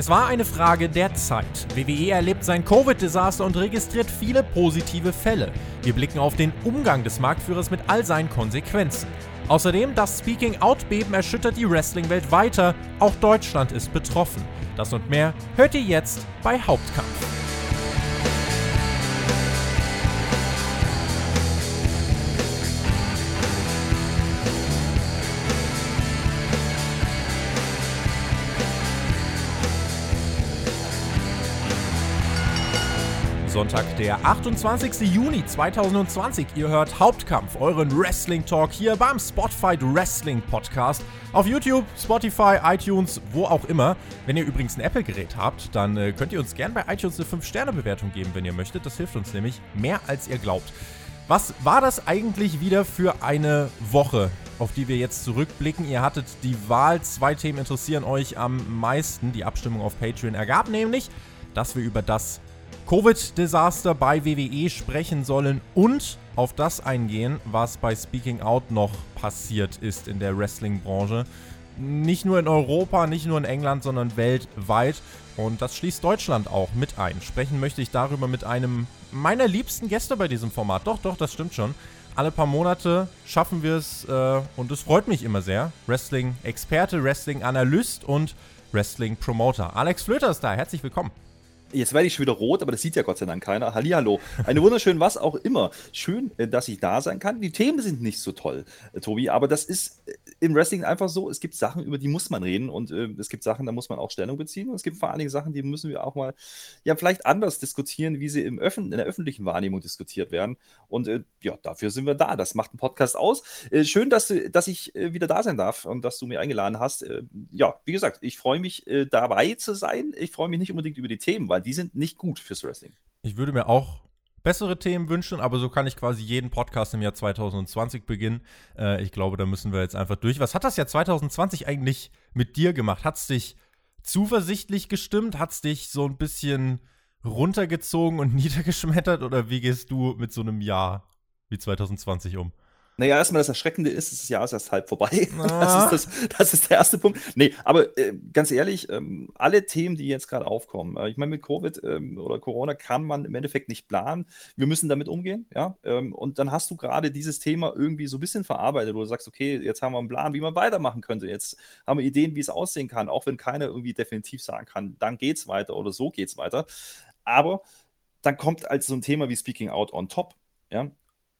Es war eine Frage der Zeit. WWE erlebt sein Covid-Desaster und registriert viele positive Fälle. Wir blicken auf den Umgang des Marktführers mit all seinen Konsequenzen. Außerdem, das Speaking-Out-Beben erschüttert die Wrestling-Welt weiter. Auch Deutschland ist betroffen. Das und mehr hört ihr jetzt bei Hauptkampf. Sonntag, der 28. Juni 2020. Ihr hört Hauptkampf, euren Wrestling Talk hier beim Spotfight Wrestling Podcast. Auf YouTube, Spotify, iTunes, wo auch immer. Wenn ihr übrigens ein Apple-Gerät habt, dann äh, könnt ihr uns gerne bei iTunes eine 5-Sterne-Bewertung geben, wenn ihr möchtet. Das hilft uns nämlich mehr als ihr glaubt. Was war das eigentlich wieder für eine Woche, auf die wir jetzt zurückblicken? Ihr hattet die Wahl, zwei Themen interessieren euch am meisten. Die Abstimmung auf Patreon ergab nämlich, dass wir über das Covid-Desaster bei WWE sprechen sollen und auf das eingehen, was bei Speaking Out noch passiert ist in der Wrestling-Branche. Nicht nur in Europa, nicht nur in England, sondern weltweit. Und das schließt Deutschland auch mit ein. Sprechen möchte ich darüber mit einem meiner liebsten Gäste bei diesem Format. Doch, doch, das stimmt schon. Alle paar Monate schaffen wir es äh, und es freut mich immer sehr. Wrestling-Experte, Wrestling-Analyst und Wrestling-Promoter. Alex Flöter ist da. Herzlich willkommen. Jetzt werde ich schon wieder rot, aber das sieht ja Gott sei Dank keiner. Hallihallo. Eine wunderschön, was auch immer. Schön, äh, dass ich da sein kann. Die Themen sind nicht so toll, äh, Tobi, aber das ist äh, im Wrestling einfach so. Es gibt Sachen, über die muss man reden und äh, es gibt Sachen, da muss man auch Stellung beziehen und es gibt vor allen Dingen Sachen, die müssen wir auch mal, ja, vielleicht anders diskutieren, wie sie im Öffn in der öffentlichen Wahrnehmung diskutiert werden. Und äh, ja, dafür sind wir da. Das macht ein Podcast aus. Äh, schön, dass, dass ich wieder da sein darf und dass du mir eingeladen hast. ja, wie gesagt, ich freue mich dabei zu sein. Ich freue mich nicht unbedingt über die Themen, weil weil die sind nicht gut fürs Wrestling. Ich würde mir auch bessere Themen wünschen, aber so kann ich quasi jeden Podcast im Jahr 2020 beginnen. Äh, ich glaube, da müssen wir jetzt einfach durch. Was hat das Jahr 2020 eigentlich mit dir gemacht? Hat es dich zuversichtlich gestimmt? Hat es dich so ein bisschen runtergezogen und niedergeschmettert? Oder wie gehst du mit so einem Jahr wie 2020 um? Naja, erstmal das Erschreckende ist, das Jahr ist erst halb vorbei. Ah. Das, ist das, das ist der erste Punkt. Nee, aber äh, ganz ehrlich, ähm, alle Themen, die jetzt gerade aufkommen, äh, ich meine, mit Covid ähm, oder Corona kann man im Endeffekt nicht planen. Wir müssen damit umgehen, ja. Ähm, und dann hast du gerade dieses Thema irgendwie so ein bisschen verarbeitet, wo du sagst, okay, jetzt haben wir einen Plan, wie man weitermachen könnte. Jetzt haben wir Ideen, wie es aussehen kann, auch wenn keiner irgendwie definitiv sagen kann, dann geht's weiter oder so geht's weiter. Aber dann kommt als so ein Thema wie Speaking Out on top, ja.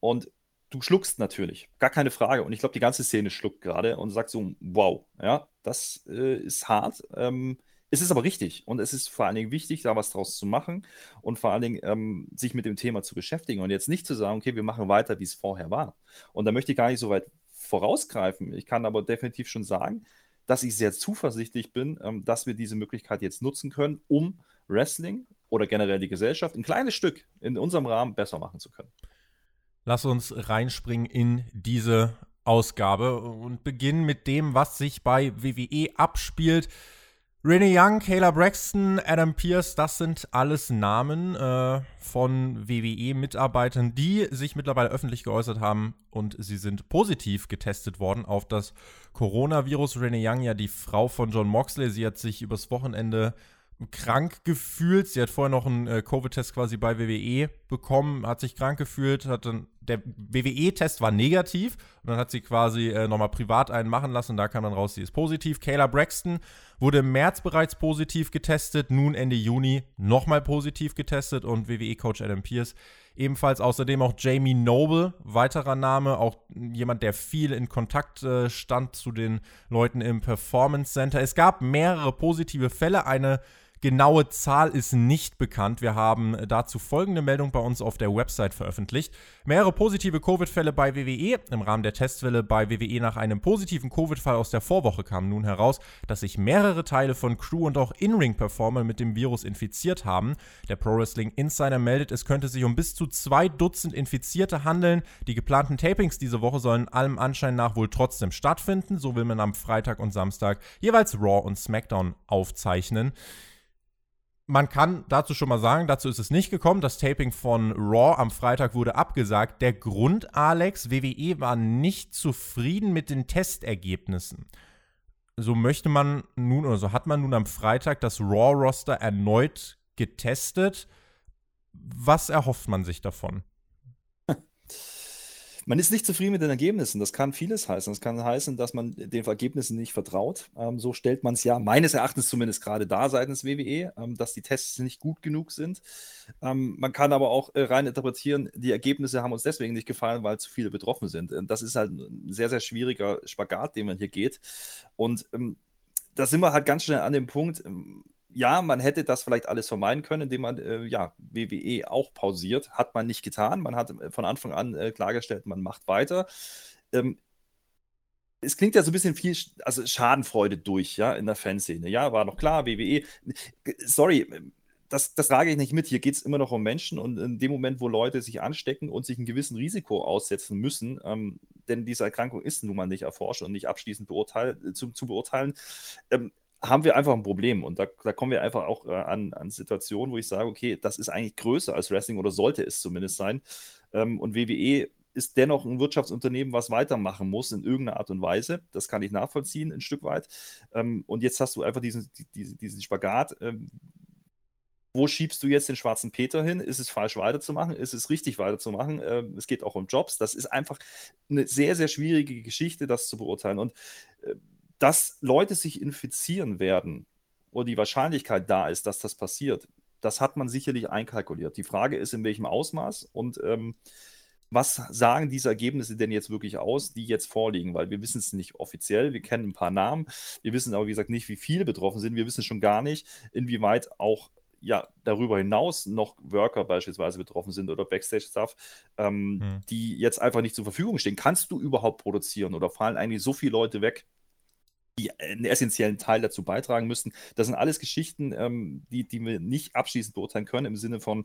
Und du schluckst natürlich, gar keine Frage. Und ich glaube, die ganze Szene schluckt gerade und sagt so, wow, ja, das äh, ist hart. Ähm, es ist aber richtig und es ist vor allen Dingen wichtig, da was draus zu machen und vor allen Dingen ähm, sich mit dem Thema zu beschäftigen und jetzt nicht zu sagen, okay, wir machen weiter, wie es vorher war. Und da möchte ich gar nicht so weit vorausgreifen. Ich kann aber definitiv schon sagen, dass ich sehr zuversichtlich bin, ähm, dass wir diese Möglichkeit jetzt nutzen können, um Wrestling oder generell die Gesellschaft ein kleines Stück in unserem Rahmen besser machen zu können. Lass uns reinspringen in diese Ausgabe und beginnen mit dem, was sich bei WWE abspielt. Renee Young, Kayla Braxton, Adam Pierce, das sind alles Namen äh, von WWE-Mitarbeitern, die sich mittlerweile öffentlich geäußert haben und sie sind positiv getestet worden auf das Coronavirus. Renee Young, ja die Frau von John Moxley, sie hat sich übers Wochenende krank gefühlt. Sie hat vorher noch einen äh, Covid-Test quasi bei WWE bekommen, hat sich krank gefühlt, hat dann der WWE-Test war negativ und dann hat sie quasi äh, nochmal privat einen machen lassen und da kam dann raus, sie ist positiv. Kayla Braxton wurde im März bereits positiv getestet, nun Ende Juni nochmal positiv getestet und WWE-Coach Adam Pierce ebenfalls. Außerdem auch Jamie Noble, weiterer Name, auch jemand, der viel in Kontakt äh, stand zu den Leuten im Performance Center. Es gab mehrere positive Fälle, eine Genaue Zahl ist nicht bekannt. Wir haben dazu folgende Meldung bei uns auf der Website veröffentlicht. Mehrere positive Covid-Fälle bei WWE. Im Rahmen der Testwelle bei WWE nach einem positiven Covid-Fall aus der Vorwoche kam nun heraus, dass sich mehrere Teile von Crew und auch In-Ring-Performer mit dem Virus infiziert haben. Der Pro Wrestling Insider meldet, es könnte sich um bis zu zwei Dutzend Infizierte handeln. Die geplanten Tapings diese Woche sollen allem Anschein nach wohl trotzdem stattfinden. So will man am Freitag und Samstag jeweils Raw und SmackDown aufzeichnen man kann dazu schon mal sagen, dazu ist es nicht gekommen. Das Taping von Raw am Freitag wurde abgesagt. Der Grund, Alex, WWE war nicht zufrieden mit den Testergebnissen. so möchte man nun oder so hat man nun am Freitag das Raw-Roster erneut getestet. Was erhofft man sich davon? Man ist nicht zufrieden mit den Ergebnissen. Das kann vieles heißen. Das kann heißen, dass man den Ergebnissen nicht vertraut. Ähm, so stellt man es ja meines Erachtens zumindest gerade da seitens WWE, ähm, dass die Tests nicht gut genug sind. Ähm, man kann aber auch äh, rein interpretieren, die Ergebnisse haben uns deswegen nicht gefallen, weil zu viele betroffen sind. Äh, das ist halt ein sehr, sehr schwieriger Spagat, den man hier geht. Und ähm, da sind wir halt ganz schnell an dem Punkt, ähm, ja, man hätte das vielleicht alles vermeiden können, indem man äh, ja, WWE auch pausiert. Hat man nicht getan. Man hat äh, von Anfang an äh, klargestellt, man macht weiter. Ähm, es klingt ja so ein bisschen viel, also Schadenfreude durch, ja, in der Fanszene. Ja, war noch klar, WWE. Sorry, das, das trage ich nicht mit. Hier geht es immer noch um Menschen und in dem Moment, wo Leute sich anstecken und sich einem gewissen Risiko aussetzen müssen, ähm, denn diese Erkrankung ist nun mal nicht erforscht und nicht abschließend beurteil zu, zu beurteilen, ähm, haben wir einfach ein Problem. Und da, da kommen wir einfach auch äh, an, an Situationen, wo ich sage, okay, das ist eigentlich größer als Wrestling oder sollte es zumindest sein. Ähm, und WWE ist dennoch ein Wirtschaftsunternehmen, was weitermachen muss in irgendeiner Art und Weise. Das kann ich nachvollziehen, ein Stück weit. Ähm, und jetzt hast du einfach diesen, diesen, diesen Spagat. Ähm, wo schiebst du jetzt den schwarzen Peter hin? Ist es falsch weiterzumachen? Ist es richtig weiterzumachen? Ähm, es geht auch um Jobs. Das ist einfach eine sehr, sehr schwierige Geschichte, das zu beurteilen. Und äh, dass Leute sich infizieren werden oder die Wahrscheinlichkeit da ist, dass das passiert, das hat man sicherlich einkalkuliert. Die Frage ist, in welchem Ausmaß und ähm, was sagen diese Ergebnisse denn jetzt wirklich aus, die jetzt vorliegen? Weil wir wissen es nicht offiziell, wir kennen ein paar Namen, wir wissen aber, wie gesagt, nicht, wie viele betroffen sind, wir wissen schon gar nicht, inwieweit auch ja, darüber hinaus noch Worker beispielsweise betroffen sind oder Backstage-Stuff, ähm, hm. die jetzt einfach nicht zur Verfügung stehen. Kannst du überhaupt produzieren oder fallen eigentlich so viele Leute weg, die einen essentiellen Teil dazu beitragen müssten. Das sind alles Geschichten, ähm, die, die wir nicht abschließend beurteilen können, im Sinne von,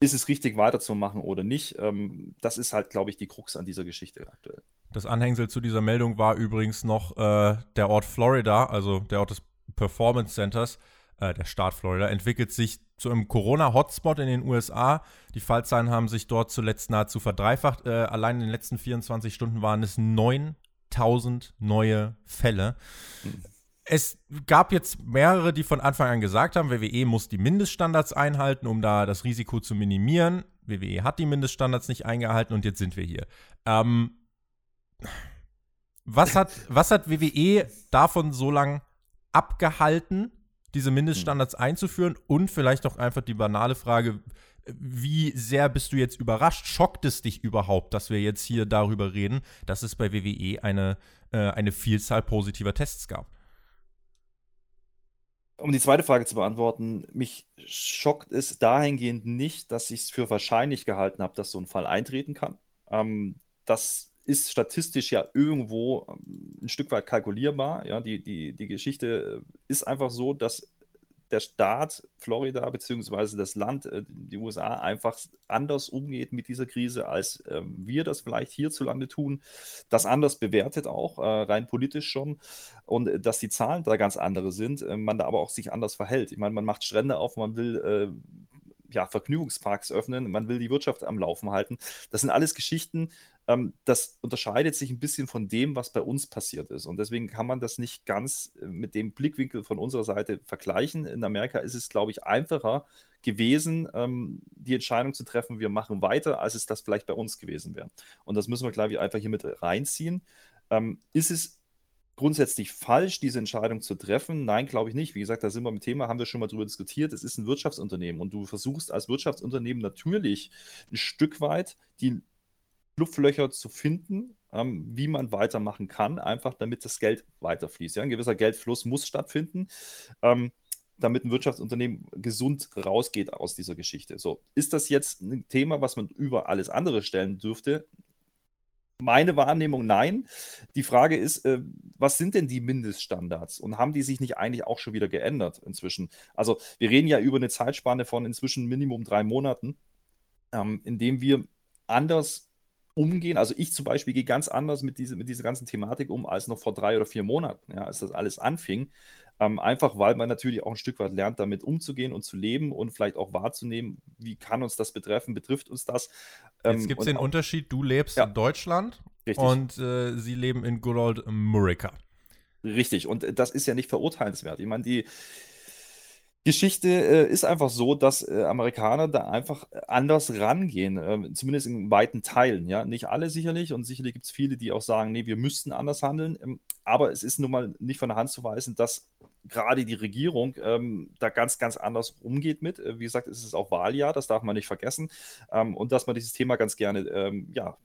ist es richtig weiterzumachen oder nicht? Ähm, das ist halt, glaube ich, die Krux an dieser Geschichte aktuell. Das Anhängsel zu dieser Meldung war übrigens noch äh, der Ort Florida, also der Ort des Performance Centers, äh, der Staat Florida, entwickelt sich zu einem Corona-Hotspot in den USA. Die Fallzahlen haben sich dort zuletzt nahezu verdreifacht. Äh, allein in den letzten 24 Stunden waren es neun 1000 neue Fälle. Es gab jetzt mehrere, die von Anfang an gesagt haben, WWE muss die Mindeststandards einhalten, um da das Risiko zu minimieren. WWE hat die Mindeststandards nicht eingehalten und jetzt sind wir hier. Ähm, was, hat, was hat WWE davon so lange abgehalten, diese Mindeststandards einzuführen? Und vielleicht auch einfach die banale Frage, wie sehr bist du jetzt überrascht? Schockt es dich überhaupt, dass wir jetzt hier darüber reden, dass es bei WWE eine, äh, eine Vielzahl positiver Tests gab? Um die zweite Frage zu beantworten, mich schockt es dahingehend nicht, dass ich es für wahrscheinlich gehalten habe, dass so ein Fall eintreten kann. Ähm, das ist statistisch ja irgendwo ähm, ein Stück weit kalkulierbar. Ja, die, die, die Geschichte ist einfach so, dass der Staat Florida bzw. das Land, äh, die USA, einfach anders umgeht mit dieser Krise, als äh, wir das vielleicht hierzulande tun, das anders bewertet auch, äh, rein politisch schon, und äh, dass die Zahlen da ganz andere sind, äh, man da aber auch sich anders verhält. Ich meine, man macht Strände auf, man will äh, ja, Vergnügungsparks öffnen, man will die Wirtschaft am Laufen halten. Das sind alles Geschichten, ähm, das unterscheidet sich ein bisschen von dem, was bei uns passiert ist. Und deswegen kann man das nicht ganz äh, mit dem Blickwinkel von unserer Seite vergleichen. In Amerika ist es, glaube ich, einfacher gewesen, ähm, die Entscheidung zu treffen, wir machen weiter, als es das vielleicht bei uns gewesen wäre. Und das müssen wir, glaube ich, einfach hier mit reinziehen. Ähm, ist es grundsätzlich falsch, diese Entscheidung zu treffen? Nein, glaube ich nicht. Wie gesagt, da sind wir im Thema, haben wir schon mal drüber diskutiert. Es ist ein Wirtschaftsunternehmen und du versuchst als Wirtschaftsunternehmen natürlich ein Stück weit die Schlupflöcher zu finden, ähm, wie man weitermachen kann, einfach damit das Geld weiterfließt. Ja? Ein gewisser Geldfluss muss stattfinden, ähm, damit ein Wirtschaftsunternehmen gesund rausgeht aus dieser Geschichte. So, ist das jetzt ein Thema, was man über alles andere stellen dürfte? Meine Wahrnehmung, nein. Die Frage ist, äh, was sind denn die Mindeststandards und haben die sich nicht eigentlich auch schon wieder geändert inzwischen? Also, wir reden ja über eine Zeitspanne von inzwischen Minimum drei Monaten, ähm, in dem wir anders umgehen. Also ich zum Beispiel gehe ganz anders mit, diese, mit dieser ganzen Thematik um als noch vor drei oder vier Monaten, ja, als das alles anfing. Ähm, einfach weil man natürlich auch ein Stück weit lernt, damit umzugehen und zu leben und vielleicht auch wahrzunehmen, wie kann uns das betreffen, betrifft uns das. Ähm, Jetzt gibt es den Unterschied, du lebst ja, in Deutschland richtig. und äh, sie leben in good old America. Richtig, und das ist ja nicht verurteilenswert. Ich meine, die, Geschichte äh, ist einfach so, dass äh, Amerikaner da einfach anders rangehen, äh, zumindest in weiten Teilen. Ja, nicht alle sicherlich und sicherlich gibt es viele, die auch sagen, nee, wir müssten anders handeln. Ähm, aber es ist nun mal nicht von der Hand zu weisen, dass gerade die Regierung ähm, da ganz, ganz anders umgeht mit. Äh, wie gesagt, es ist auch Wahljahr, das darf man nicht vergessen. Ähm, und dass man dieses Thema ganz gerne ähm, ja,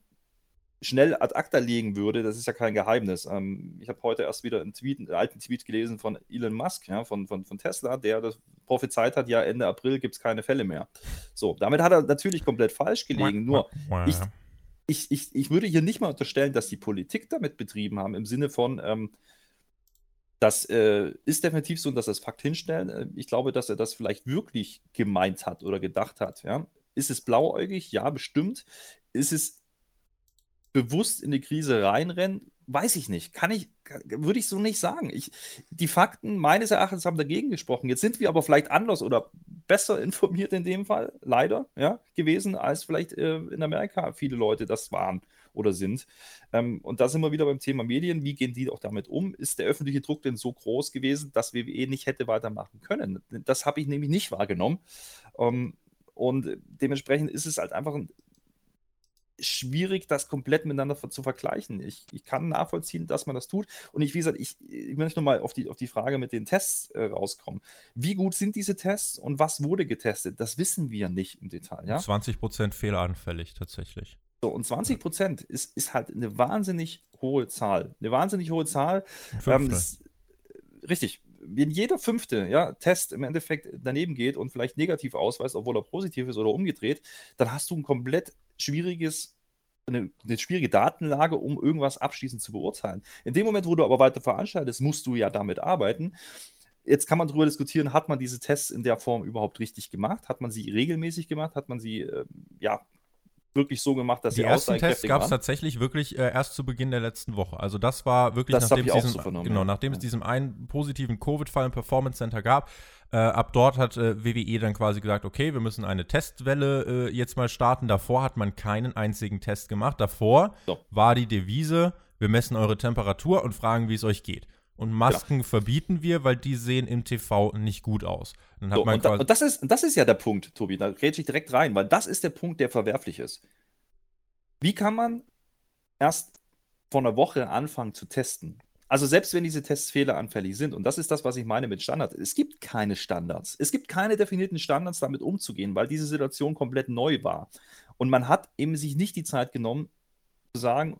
schnell ad acta legen würde, das ist ja kein Geheimnis. Ähm, ich habe heute erst wieder einen, Tweet, einen alten Tweet gelesen von Elon Musk, ja, von, von, von Tesla, der das prophezeit hat, ja, Ende April gibt es keine Fälle mehr. So, damit hat er natürlich komplett falsch gelegen. Nur, ich, ich, ich, ich würde hier nicht mal unterstellen, dass die Politik damit betrieben haben, im Sinne von, ähm, das äh, ist definitiv so, dass das Fakt hinstellen. Äh, ich glaube, dass er das vielleicht wirklich gemeint hat oder gedacht hat. Ja? Ist es blauäugig? Ja, bestimmt. Ist es bewusst in die Krise reinrennen, weiß ich nicht. Kann ich, würde ich so nicht sagen. Ich, die Fakten meines Erachtens haben dagegen gesprochen. Jetzt sind wir aber vielleicht anders oder besser informiert in dem Fall, leider, ja, gewesen, als vielleicht äh, in Amerika viele Leute das waren oder sind. Ähm, und da sind wir wieder beim Thema Medien. Wie gehen die auch damit um? Ist der öffentliche Druck denn so groß gewesen, dass WWE nicht hätte weitermachen können? Das habe ich nämlich nicht wahrgenommen. Ähm, und dementsprechend ist es halt einfach ein schwierig, das komplett miteinander zu vergleichen. Ich, ich kann nachvollziehen, dass man das tut. Und ich, wie gesagt, ich, ich möchte nochmal auf die, auf die Frage mit den Tests äh, rauskommen. Wie gut sind diese Tests und was wurde getestet? Das wissen wir nicht im Detail. Ja? 20% fehleranfällig tatsächlich. So, und 20 ist, ist halt eine wahnsinnig hohe Zahl. Eine wahnsinnig hohe Zahl. Ähm, das, richtig. Wenn jeder fünfte ja, Test im Endeffekt daneben geht und vielleicht negativ ausweist, obwohl er positiv ist oder umgedreht, dann hast du ein komplett schwieriges eine, eine, schwierige Datenlage, um irgendwas abschließend zu beurteilen. In dem Moment, wo du aber weiter veranstaltest, musst du ja damit arbeiten. Jetzt kann man darüber diskutieren, hat man diese Tests in der Form überhaupt richtig gemacht? Hat man sie regelmäßig gemacht? Hat man sie äh, ja wirklich so gemacht, dass die sie ersten Tests gab es tatsächlich wirklich äh, erst zu Beginn der letzten Woche. Also das war wirklich das nachdem, es diesen, so genau, nachdem ja. es diesen einen positiven Covid-Fall im Performance Center gab. Äh, ab dort hat äh, WWE dann quasi gesagt, okay, wir müssen eine Testwelle äh, jetzt mal starten. Davor hat man keinen einzigen Test gemacht. Davor so. war die Devise, wir messen eure Temperatur und fragen, wie es euch geht. Und Masken genau. verbieten wir, weil die sehen im TV nicht gut aus. So, und, da, und, das ist, das ist ja der Punkt, Tobi, da rede ich direkt rein, weil das ist der Punkt, der verwerflich ist. Wie kann man erst vor einer Woche anfangen zu testen? Also selbst wenn diese Tests fehleranfällig sind, und das ist das, was ich meine mit Standards, es gibt keine Standards. Es gibt keine definierten Standards, damit umzugehen, weil diese Situation komplett neu war. Und man hat eben sich nicht die Zeit genommen, zu sagen,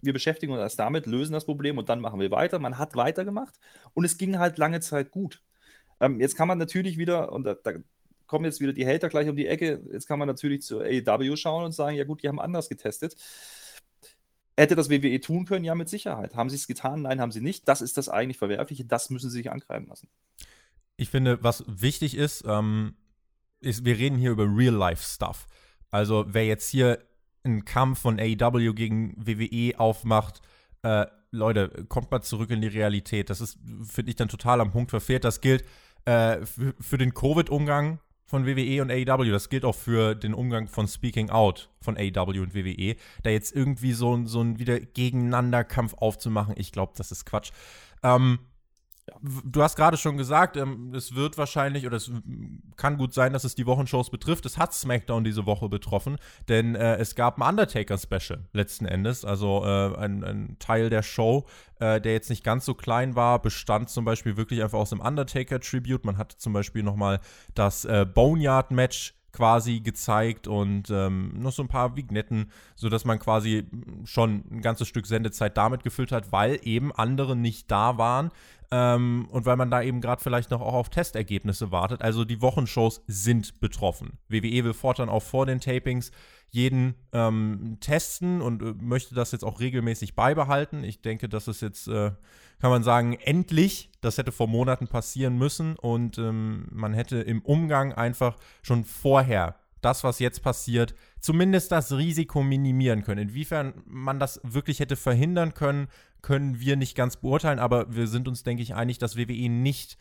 wir beschäftigen uns erst damit, lösen das Problem und dann machen wir weiter. Man hat weitergemacht und es ging halt lange Zeit gut. Ähm, jetzt kann man natürlich wieder, und da, da, kommen jetzt wieder die Hater gleich um die Ecke, jetzt kann man natürlich zu AEW schauen und sagen, ja gut, die haben anders getestet. Hätte das WWE tun können? Ja, mit Sicherheit. Haben sie es getan? Nein, haben sie nicht. Das ist das eigentlich Verwerfliche. Das müssen sie sich angreifen lassen. Ich finde, was wichtig ist, ähm, ist, wir reden hier über Real-Life-Stuff. Also, wer jetzt hier einen Kampf von AEW gegen WWE aufmacht, äh, Leute, kommt mal zurück in die Realität. Das ist, finde ich, dann total am Punkt verfehlt. Das gilt äh, für, den Covid-Umgang von WWE und AEW. Das gilt auch für den Umgang von Speaking Out von AEW und WWE. Da jetzt irgendwie so, so ein wieder Gegeneinanderkampf aufzumachen, ich glaube, das ist Quatsch. Ähm, Du hast gerade schon gesagt, ähm, es wird wahrscheinlich oder es kann gut sein, dass es die Wochenshows betrifft. Es hat SmackDown diese Woche betroffen, denn äh, es gab ein Undertaker-Special letzten Endes. Also äh, ein, ein, Teil der Show, äh, der jetzt nicht ganz so klein war, bestand zum Beispiel wirklich einfach aus dem Undertaker-Tribute. Man hatte zum Beispiel nochmal das äh, Boneyard-Match quasi gezeigt und ähm, noch so ein paar Vignetten, sodass man quasi schon ein ganzes Stück Sendezeit damit gefüllt hat, weil eben andere nicht da waren. Ähm, und weil man da eben gerade vielleicht noch auch auf Testergebnisse wartet. Also die Wochenshows sind betroffen. WWE will fortan auch vor den Tapings jeden ähm, testen und äh, möchte das jetzt auch regelmäßig beibehalten. Ich denke, das ist jetzt, äh, kann man sagen, endlich. Das hätte vor Monaten passieren müssen und ähm, man hätte im Umgang einfach schon vorher das, was jetzt passiert, zumindest das Risiko minimieren können. Inwiefern man das wirklich hätte verhindern können, können wir nicht ganz beurteilen, aber wir sind uns, denke ich, einig, dass WWE nicht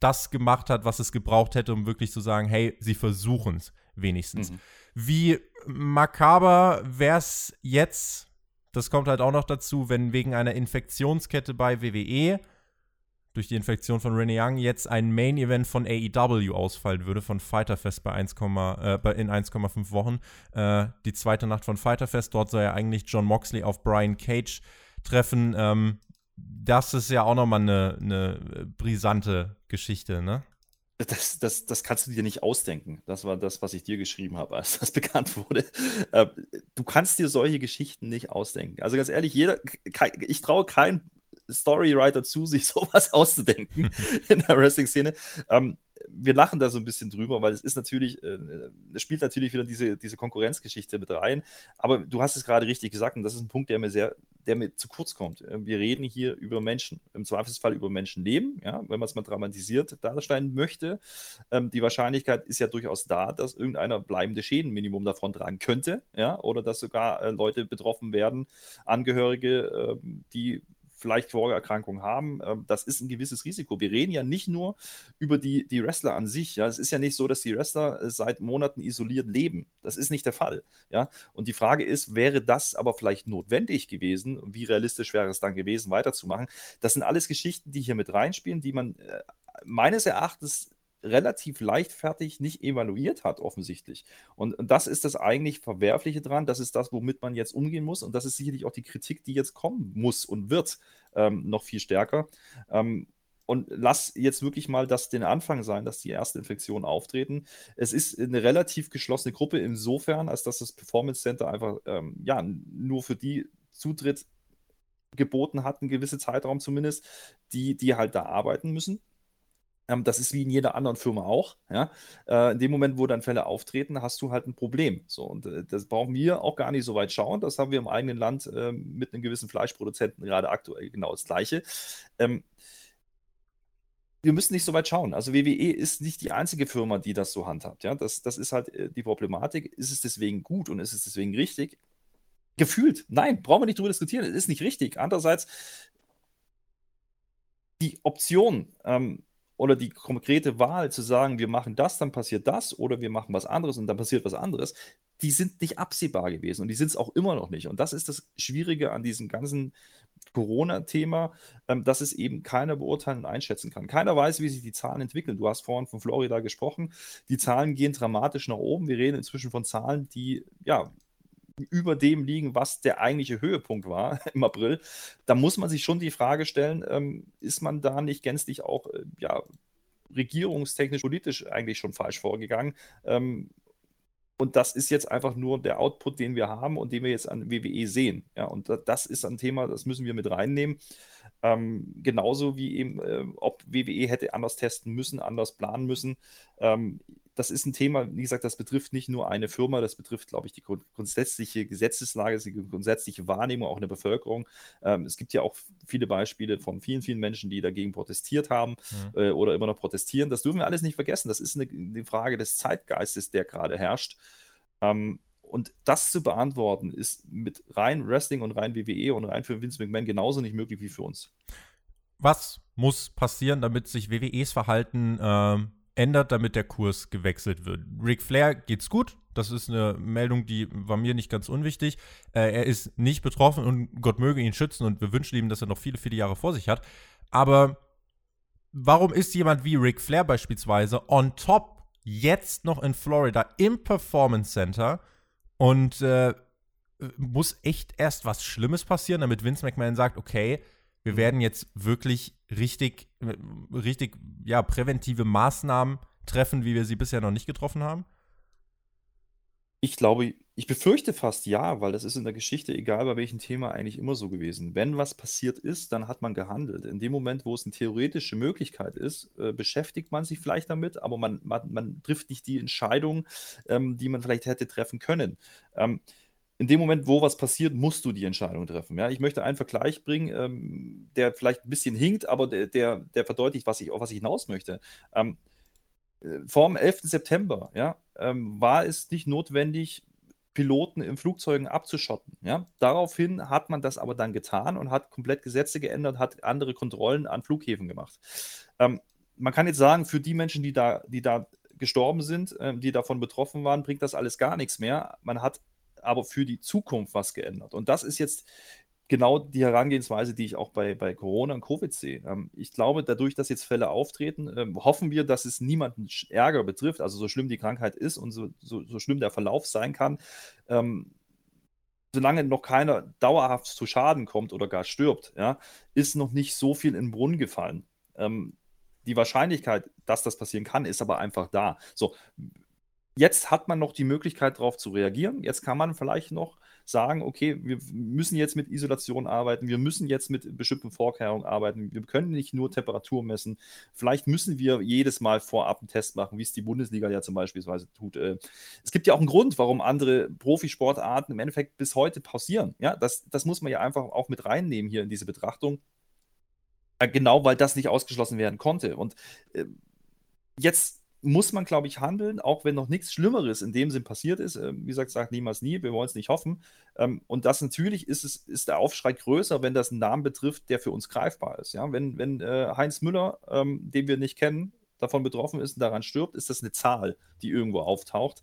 das gemacht hat, was es gebraucht hätte, um wirklich zu sagen, hey, sie versuchen es wenigstens. Mhm. Wie makaber wäre es jetzt, das kommt halt auch noch dazu, wenn wegen einer Infektionskette bei WWE durch die Infektion von Renee Young jetzt ein Main-Event von AEW ausfallen würde, von Fighterfest bei 1, äh, in 1,5 Wochen. Äh, die zweite Nacht von Fighterfest, dort soll ja eigentlich John Moxley auf Brian Cage treffen. Ähm, das ist ja auch nochmal eine, eine brisante Geschichte, ne? Das, das, das kannst du dir nicht ausdenken. Das war das, was ich dir geschrieben habe, als das bekannt wurde. Äh, du kannst dir solche Geschichten nicht ausdenken. Also ganz ehrlich, jeder, ich traue keinem Storywriter zu, sich sowas auszudenken in der Wrestling-Szene. Ähm, wir lachen da so ein bisschen drüber, weil es ist natürlich, äh, es spielt natürlich wieder diese, diese Konkurrenzgeschichte mit rein. Aber du hast es gerade richtig gesagt und das ist ein Punkt, der mir sehr, der mir zu kurz kommt. Äh, wir reden hier über Menschen, im Zweifelsfall über Menschenleben, ja, wenn man es mal dramatisiert darstellen möchte. Ähm, die Wahrscheinlichkeit ist ja durchaus da, dass irgendeiner bleibende Schädenminimum davon tragen könnte, ja, oder dass sogar äh, Leute betroffen werden, Angehörige, äh, die vielleicht Vorerkrankungen haben. Ähm, das ist ein gewisses Risiko. Wir reden ja nicht nur über die, die Wrestler an sich. Ja, es ist ja nicht so, dass die Wrestler äh, seit Monaten isoliert leben. Das ist nicht der Fall. Ja, und die Frage ist, wäre das aber vielleicht notwendig gewesen? Wie realistisch wäre es dann gewesen, weiterzumachen? Das sind alles Geschichten, die hier mit reinspielen, die man äh, meines Erachtens relativ leichtfertig nicht evaluiert hat, offensichtlich. Und, und, das ist das eigentlich Verwerfliche dran. Das ist das, womit man jetzt umgehen muss. Und das ist sicherlich auch die Kritik, die jetzt kommen muss und wird, ähm, noch viel stärker. Ähm, und lass jetzt wirklich mal das den Anfang sein, dass die ersten Infektionen auftreten. Es ist eine relativ geschlossene Gruppe insofern, als dass das Performance Center einfach ähm, ja, nur für die Zutritt geboten hat, einen gewissen Zeitraum zumindest, die, die halt da arbeiten müssen. Ähm, das ist wie in jeder anderen Firma auch. Ja? Äh, in dem Moment, wo dann Fälle auftreten, hast du halt ein Problem. So, und äh, das brauchen wir auch gar nicht so weit schauen. Das haben wir im eigenen Land äh, mit einem gewissen Fleischproduzenten gerade aktuell genau das Gleiche. Ähm, wir müssen nicht so weit schauen. Also WWE ist nicht die einzige Firma, die das so handhabt. Ja? Das, das ist halt äh, die Problematik. Ist es deswegen gut und ist es deswegen richtig? Gefühlt, nein, brauchen wir nicht drüber diskutieren. Es ist nicht richtig. Andererseits, die Option, ähm, oder die konkrete Wahl zu sagen, wir machen das, dann passiert das oder wir machen was anderes und dann passiert was anderes, die sind nicht absehbar gewesen und die sind es auch immer noch nicht. Und das ist das Schwierige an diesem ganzen Corona-Thema, ähm, dass es eben keiner beurteilen und einschätzen kann. Keiner weiß, wie sich die Zahlen entwickeln. Du hast vorhin von Florida gesprochen. Die Zahlen gehen dramatisch nach oben. Wir reden inzwischen von Zahlen, die ja über dem liegen, was der eigentliche Höhepunkt war im April, da muss man sich schon die Frage stellen, ähm, ist man da nicht gänzlich auch äh, ja, regierungstechnisch, politisch eigentlich schon falsch vorgegangen? Ähm, und das ist jetzt einfach nur der Output, den wir haben und den wir jetzt an WWE sehen. Ja, und das ist ein Thema, das müssen wir mit reinnehmen. Ähm, genauso wie eben, äh, ob WWE hätte anders testen müssen, anders planen müssen. Ähm, das ist ein Thema, wie gesagt, das betrifft nicht nur eine Firma, das betrifft, glaube ich, die grundsätzliche Gesetzeslage, die grundsätzliche Wahrnehmung auch in der Bevölkerung. Ähm, es gibt ja auch viele Beispiele von vielen, vielen Menschen, die dagegen protestiert haben mhm. äh, oder immer noch protestieren. Das dürfen wir alles nicht vergessen. Das ist eine, eine Frage des Zeitgeistes, der gerade herrscht. Ähm, und das zu beantworten, ist mit rein Wrestling und rein WWE und rein für Vince McMahon genauso nicht möglich wie für uns. Was muss passieren, damit sich WWEs Verhalten ähm ändert, damit der Kurs gewechselt wird. Ric Flair geht's gut. Das ist eine Meldung, die war mir nicht ganz unwichtig. Äh, er ist nicht betroffen und Gott möge ihn schützen und wir wünschen ihm, dass er noch viele, viele Jahre vor sich hat. Aber warum ist jemand wie Ric Flair beispielsweise on top jetzt noch in Florida im Performance Center und äh, muss echt erst was Schlimmes passieren, damit Vince McMahon sagt, okay, wir mhm. werden jetzt wirklich richtig, richtig, ja, präventive Maßnahmen treffen, wie wir sie bisher noch nicht getroffen haben? Ich glaube, ich befürchte fast ja, weil das ist in der Geschichte, egal bei welchem Thema, eigentlich immer so gewesen. Wenn was passiert ist, dann hat man gehandelt. In dem Moment, wo es eine theoretische Möglichkeit ist, äh, beschäftigt man sich vielleicht damit, aber man, man, man trifft nicht die Entscheidung, ähm, die man vielleicht hätte treffen können. Ähm, in dem Moment, wo was passiert, musst du die Entscheidung treffen. Ja? Ich möchte einen Vergleich bringen, ähm, der vielleicht ein bisschen hinkt, aber der, der, der verdeutlicht, was ich, auf was ich hinaus möchte. Ähm, äh, vor dem 11. September ja, ähm, war es nicht notwendig, Piloten in Flugzeugen abzuschotten. Ja? Daraufhin hat man das aber dann getan und hat komplett Gesetze geändert, hat andere Kontrollen an Flughäfen gemacht. Ähm, man kann jetzt sagen, für die Menschen, die da, die da gestorben sind, äh, die davon betroffen waren, bringt das alles gar nichts mehr. Man hat aber für die Zukunft was geändert. Und das ist jetzt genau die Herangehensweise, die ich auch bei, bei Corona und Covid sehe. Ähm, ich glaube, dadurch, dass jetzt Fälle auftreten, ähm, hoffen wir, dass es niemanden Ärger betrifft, also so schlimm die Krankheit ist und so, so, so schlimm der Verlauf sein kann. Ähm, solange noch keiner dauerhaft zu Schaden kommt oder gar stirbt, ja, ist noch nicht so viel in den Brunnen gefallen. Ähm, die Wahrscheinlichkeit, dass das passieren kann, ist aber einfach da. So, jetzt hat man noch die Möglichkeit, darauf zu reagieren. Jetzt kann man vielleicht noch sagen, okay, wir müssen jetzt mit Isolation arbeiten, wir müssen jetzt mit bestimmten Vorkehrungen arbeiten, wir können nicht nur Temperatur messen, vielleicht müssen wir jedes Mal vorab einen Test machen, wie es die Bundesliga ja zum Beispiel tut. Äh, es gibt ja auch einen Grund, warum andere Profisportarten im Endeffekt bis heute pausieren. Ja, das, das muss man ja einfach auch mit reinnehmen hier in diese Betrachtung. Äh, genau, weil das nicht ausgeschlossen werden konnte. Und äh, jetzt muss man, glaube ich, handeln, auch wenn noch nichts Schlimmeres in dem Sinn passiert ist. Ähm, wie gesagt, sagt niemals nie, wir wollen es nicht hoffen. Ähm, und das natürlich ist, es, ist der Aufschrei größer, wenn das einen Namen betrifft, der für uns greifbar ist. Ja? Wenn, wenn äh, Heinz Müller, ähm, den wir nicht kennen, davon betroffen ist und daran stirbt, ist das eine Zahl, die irgendwo auftaucht.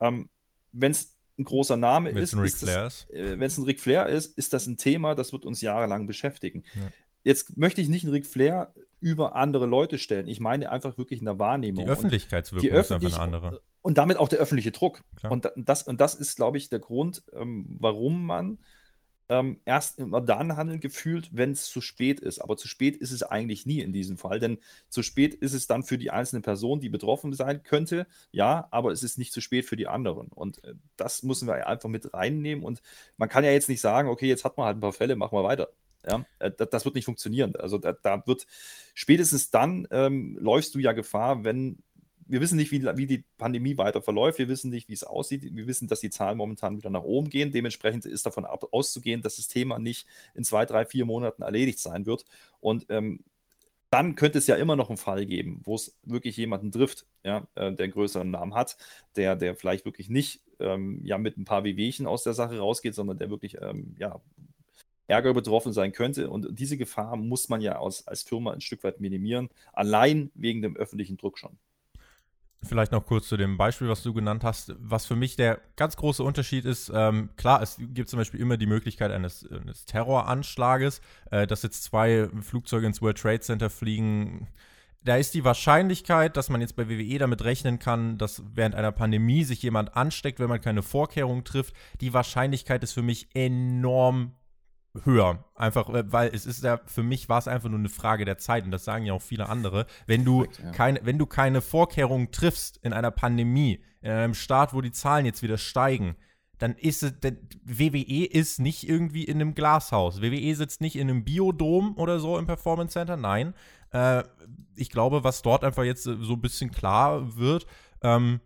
Wenn es ein großer Name wenn's ist, äh, wenn es ein Ric Flair ist, ist das ein Thema, das wird uns jahrelang beschäftigen. Ja. Jetzt möchte ich nicht einen Ric Flair über andere Leute stellen. Ich meine einfach wirklich in der Wahrnehmung. Die Öffentlichkeitswirkung die Öffentlich ist einfach eine andere. Und damit auch der öffentliche Druck. Und das, und das ist, glaube ich, der Grund, ähm, warum man ähm, erst immer dann handeln gefühlt, wenn es zu spät ist. Aber zu spät ist es eigentlich nie in diesem Fall, denn zu spät ist es dann für die einzelne Person, die betroffen sein könnte, ja, aber es ist nicht zu spät für die anderen. Und äh, das müssen wir einfach mit reinnehmen. Und man kann ja jetzt nicht sagen, okay, jetzt hat man halt ein paar Fälle, machen wir weiter. Ja, äh, das, wird nicht funktionieren. Also da, da wird spätestens dann ähm, läufst du ja Gefahr, wenn wir wissen nicht, wie, wie, die Pandemie weiter verläuft. Wir wissen nicht, wie es aussieht. Wir wissen, dass die Zahlen momentan wieder nach oben gehen. Dementsprechend ist davon ab, auszugehen, dass das Thema nicht in zwei, drei, vier Monaten erledigt sein wird. Und ähm, dann könnte es ja immer noch einen Fall geben, wo es wirklich jemanden trifft, ja, äh, der einen größeren Namen hat, der, der vielleicht wirklich nicht ähm, ja, mit ein paar Wehwehchen aus der Sache rausgeht, sondern der wirklich ähm, ja, Ärger betroffen sein könnte. Und diese Gefahr muss man ja aus, als Firma ein Stück weit minimieren, allein wegen dem öffentlichen Druck schon. Vielleicht noch kurz zu dem Beispiel, was du genannt hast. Was für mich der ganz große Unterschied ist, ähm, klar, es gibt zum Beispiel immer die Möglichkeit eines, eines Terroranschlages, äh, dass jetzt zwei Flugzeuge ins World Trade Center fliegen. Da ist die Wahrscheinlichkeit, dass man jetzt bei WWE damit rechnen kann, dass während einer Pandemie sich jemand ansteckt, wenn man keine Vorkehrungen trifft, die Wahrscheinlichkeit ist für mich enorm höher. Einfach, äh, weil es ist ja, für mich war es einfach nur eine Frage der Zeit und das sagen ja auch viele andere. Wenn du, ja. keine, wenn du keine Vorkehrungen triffst in einer Pandemie, in einem Staat, wo die Zahlen jetzt wieder steigen, dann ist es, WWE ist nicht irgendwie in einem Glashaus. WWE sitzt nicht in einem Biodom oder so im Performance Center. Nein. Äh, ich glaube, was dort einfach jetzt so ein bisschen klar wird, ähm,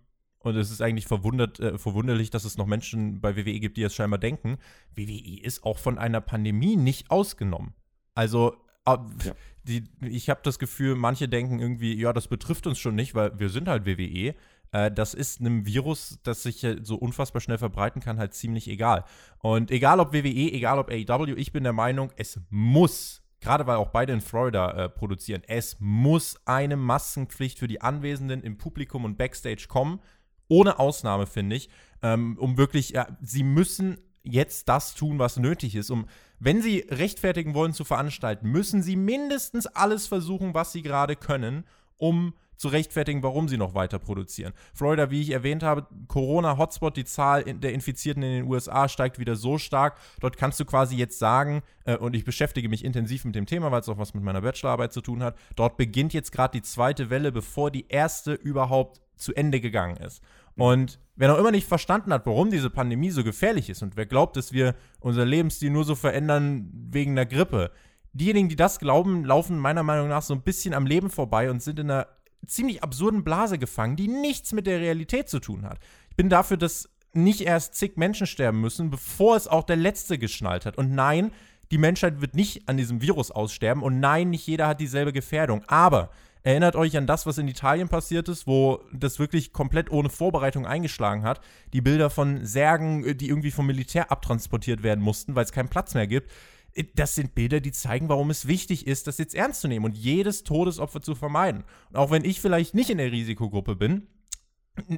und es ist eigentlich verwundert, äh, verwunderlich, dass es noch Menschen bei WWE gibt, die es scheinbar denken. WWE ist auch von einer Pandemie nicht ausgenommen. Also, äh, ja. die, ich habe das Gefühl, manche denken irgendwie, ja, das betrifft uns schon nicht, weil wir sind halt WWE. Äh, das ist einem Virus, das sich so unfassbar schnell verbreiten kann, halt ziemlich egal. Und egal ob WWE, egal ob AEW, ich bin der Meinung, es muss gerade weil auch beide in Florida äh, produzieren, es muss eine Maskenpflicht für die Anwesenden im Publikum und Backstage kommen ohne Ausnahme, finde ich, ähm, um wirklich, ja, sie müssen jetzt das tun, was nötig ist. Um, wenn sie rechtfertigen wollen zu veranstalten, müssen sie mindestens alles versuchen, was sie gerade können, um zu rechtfertigen, warum sie noch weiter produzieren. Florida, wie ich erwähnt habe, Corona-Hotspot, die Zahl der Infizierten in den USA steigt wieder so stark. Dort kannst du quasi jetzt sagen, äh, und ich beschäftige mich intensiv mit dem Thema, weil es auch was mit meiner Bachelorarbeit zu tun hat, dort beginnt jetzt gerade die zweite Welle, bevor die erste überhaupt zu Ende gegangen ist. Und wer noch immer nicht verstanden hat, warum diese Pandemie so gefährlich ist und wer glaubt, dass wir unser Lebensstil nur so verändern wegen der Grippe, diejenigen, die das glauben, laufen meiner Meinung nach so ein bisschen am Leben vorbei und sind in einer ziemlich absurden Blase gefangen, die nichts mit der Realität zu tun hat. Ich bin dafür, dass nicht erst zig Menschen sterben müssen, bevor es auch der Letzte geschnallt hat. Und nein, die Menschheit wird nicht an diesem Virus aussterben. Und nein, nicht jeder hat dieselbe Gefährdung. Aber Erinnert euch an das, was in Italien passiert ist, wo das wirklich komplett ohne Vorbereitung eingeschlagen hat. Die Bilder von Särgen, äh, die irgendwie vom Militär abtransportiert werden mussten, weil es keinen Platz mehr gibt. Äh, das sind Bilder, die zeigen, warum es wichtig ist, das jetzt ernst zu nehmen und jedes Todesopfer zu vermeiden. Und auch wenn ich vielleicht nicht in der Risikogruppe bin,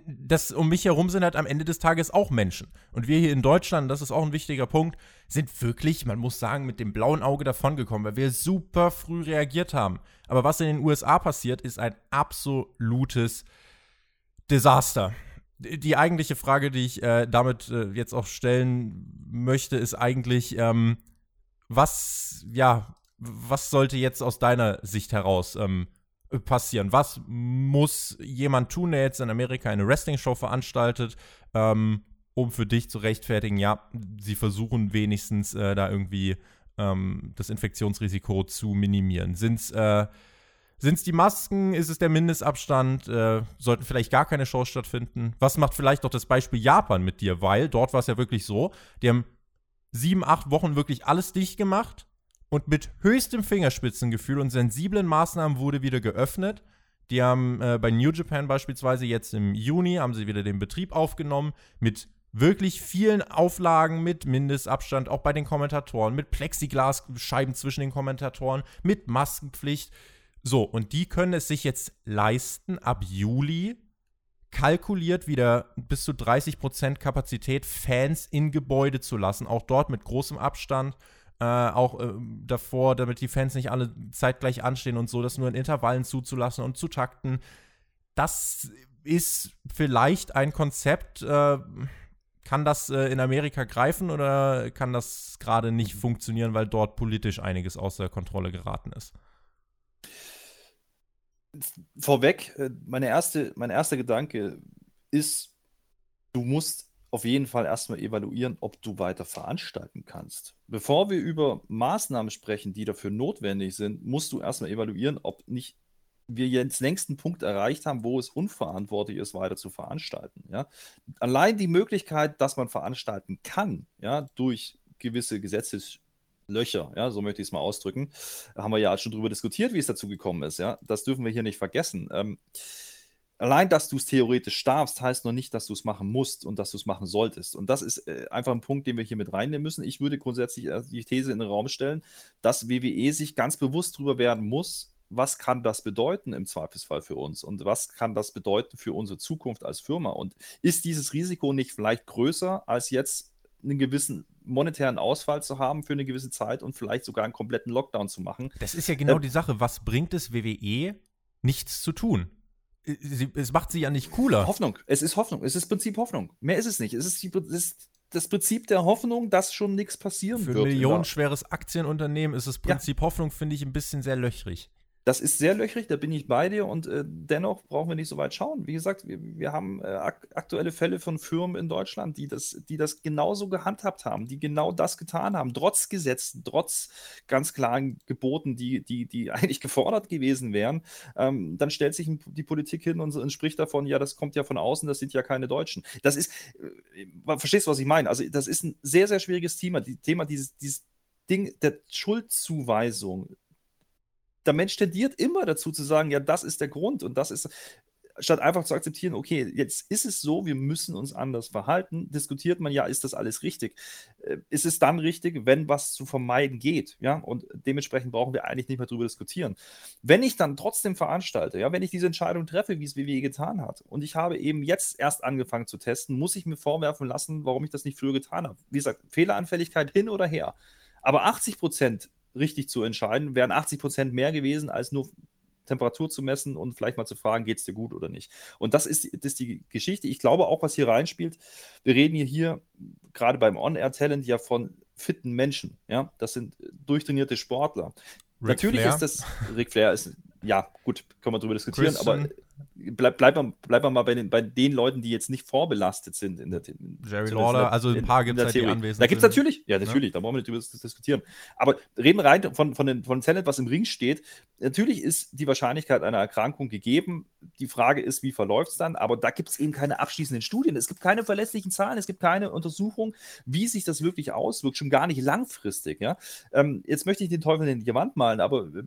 das um mich herum sind halt am Ende des Tages auch Menschen. Und wir hier in Deutschland, das ist auch ein wichtiger Punkt, sind wirklich, man muss sagen, mit dem blauen Auge davongekommen, weil wir super früh reagiert haben. Aber was in den USA passiert, ist ein absolutes Desaster. Die eigentliche Frage, die ich äh, damit äh, jetzt auch stellen möchte, ist eigentlich, ähm, was, ja, was sollte jetzt aus deiner Sicht heraus ähm, passieren? Was muss jemand tun, der jetzt in Amerika eine Wrestling-Show veranstaltet, ähm, um für dich zu rechtfertigen, ja, sie versuchen wenigstens äh, da irgendwie ähm, das Infektionsrisiko zu minimieren? Sind es äh, die Masken? Ist es der Mindestabstand? Äh, sollten vielleicht gar keine Shows stattfinden? Was macht vielleicht doch das Beispiel Japan mit dir? Weil dort war es ja wirklich so, die haben sieben, acht Wochen wirklich alles dicht gemacht und mit höchstem Fingerspitzengefühl und sensiblen Maßnahmen wurde wieder geöffnet. Die haben äh, bei New Japan beispielsweise jetzt im Juni haben sie wieder den Betrieb aufgenommen mit wirklich vielen Auflagen mit Mindestabstand, auch bei den Kommentatoren, mit Plexiglasscheiben zwischen den Kommentatoren, mit Maskenpflicht. So, und die können es sich jetzt leisten, ab Juli kalkuliert wieder bis zu 30% Kapazität Fans in Gebäude zu lassen, auch dort mit großem Abstand äh, auch äh, davor, damit die Fans nicht alle zeitgleich anstehen und so, das nur in Intervallen zuzulassen und zu takten. Das ist vielleicht ein Konzept. Äh, kann das äh, in Amerika greifen oder kann das gerade nicht funktionieren, weil dort politisch einiges außer Kontrolle geraten ist? Vorweg, äh, meine erste, mein erster Gedanke ist, du musst auf jeden Fall erstmal evaluieren, ob du weiter veranstalten kannst. Bevor wir über Maßnahmen sprechen, die dafür notwendig sind, musst du erstmal evaluieren, ob nicht wir jetzt längst einen Punkt erreicht haben, wo es unverantwortlich ist, weiter zu veranstalten. Ja? Allein die Möglichkeit, dass man veranstalten kann, ja, durch gewisse Gesetzeslöcher, ja, so möchte ich es mal ausdrücken, haben wir ja schon darüber diskutiert, wie es dazu gekommen ist. Ja? Das dürfen wir hier nicht vergessen. Ähm, allein, dass du es theoretisch darfst, heißt noch nicht, dass du es machen musst und dass du es machen solltest. Und das ist äh, einfach ein Punkt, den wir hier mit reinnehmen müssen. Ich würde grundsätzlich die These in den Raum stellen, dass WWE sich ganz bewusst darüber werden muss, was kann das bedeuten im Zweifelsfall für uns und was kann das bedeuten für unsere Zukunft als Firma und ist dieses Risiko nicht vielleicht größer als jetzt einen gewissen monetären Ausfall zu haben für eine gewisse Zeit und vielleicht sogar einen kompletten Lockdown zu machen. Das ist ja genau äh, die Sache. Was bringt es WWE, nichts zu tun? Es macht sie ja nicht cooler. Hoffnung. Es ist Hoffnung. Es ist Prinzip Hoffnung. Mehr ist es nicht. Es ist, die, es ist das Prinzip der Hoffnung, dass schon nichts passieren Für wird. Für ein millionenschweres Aktienunternehmen ist das Prinzip ja. Hoffnung, finde ich, ein bisschen sehr löchrig. Das ist sehr löchrig, da bin ich bei dir und äh, dennoch brauchen wir nicht so weit schauen. Wie gesagt, wir, wir haben äh, ak aktuelle Fälle von Firmen in Deutschland, die das, die das genauso gehandhabt haben, die genau das getan haben, trotz Gesetzen, trotz ganz klaren Geboten, die, die, die eigentlich gefordert gewesen wären. Ähm, dann stellt sich die Politik hin und, und, spricht davon, ja, das kommt ja von außen, das sind ja keine Deutschen. Das ist, äh, verstehst du, was ich meine? Also, das ist ein sehr, sehr schwieriges Thema. Die, Thema dieses, dieses Ding der Schuldzuweisung der Mensch tendiert immer dazu zu sagen, ja, das ist der Grund und das ist, statt einfach zu akzeptieren, okay, jetzt ist es so, wir müssen uns anders verhalten, diskutiert man ja, ist das alles richtig? Äh, ist es dann richtig, wenn was zu vermeiden geht? Ja, und dementsprechend brauchen wir eigentlich nicht mehr darüber diskutieren. Wenn ich dann trotzdem veranstalte, ja, wenn ich diese Entscheidung treffe, wie es WWE getan hat, und ich habe eben jetzt erst angefangen zu testen, muss ich mir vorwerfen lassen, warum ich das nicht früher getan habe. Wie gesagt, Fehleranfälligkeit hin oder her. Aber 80 Prozent richtig zu entscheiden, wären 80 Prozent mehr gewesen, als nur Temperatur zu messen und vielleicht mal zu fragen, geht es dir gut oder nicht. Und das ist, das ist die Geschichte. Ich glaube auch, was hier reinspielt, wir reden hier, hier gerade beim On-Air-Talent ja von fitten Menschen. Ja, das sind durchtrainierte Sportler. Ric Natürlich Flair. ist das, Ric Flair ist, ja, gut, können wir darüber diskutieren, Christian. aber bleib, bleib, bleib mal bei den, bei den Leuten, die jetzt nicht vorbelastet sind in der Jerry Lawler, also ein paar gibt es halt, die anwesend Da gibt es natürlich, ja, natürlich, ja. da brauchen wir nicht drüber diskutieren. Aber reden wir rein von, von, den, von Talent, was im Ring steht. Natürlich ist die Wahrscheinlichkeit einer Erkrankung gegeben. Die Frage ist, wie verläuft es dann? Aber da gibt es eben keine abschließenden Studien. Es gibt keine verlässlichen Zahlen, es gibt keine Untersuchung, wie sich das wirklich auswirkt, schon gar nicht langfristig. Ja? Ähm, jetzt möchte ich den Teufel in die Wand malen, aber äh,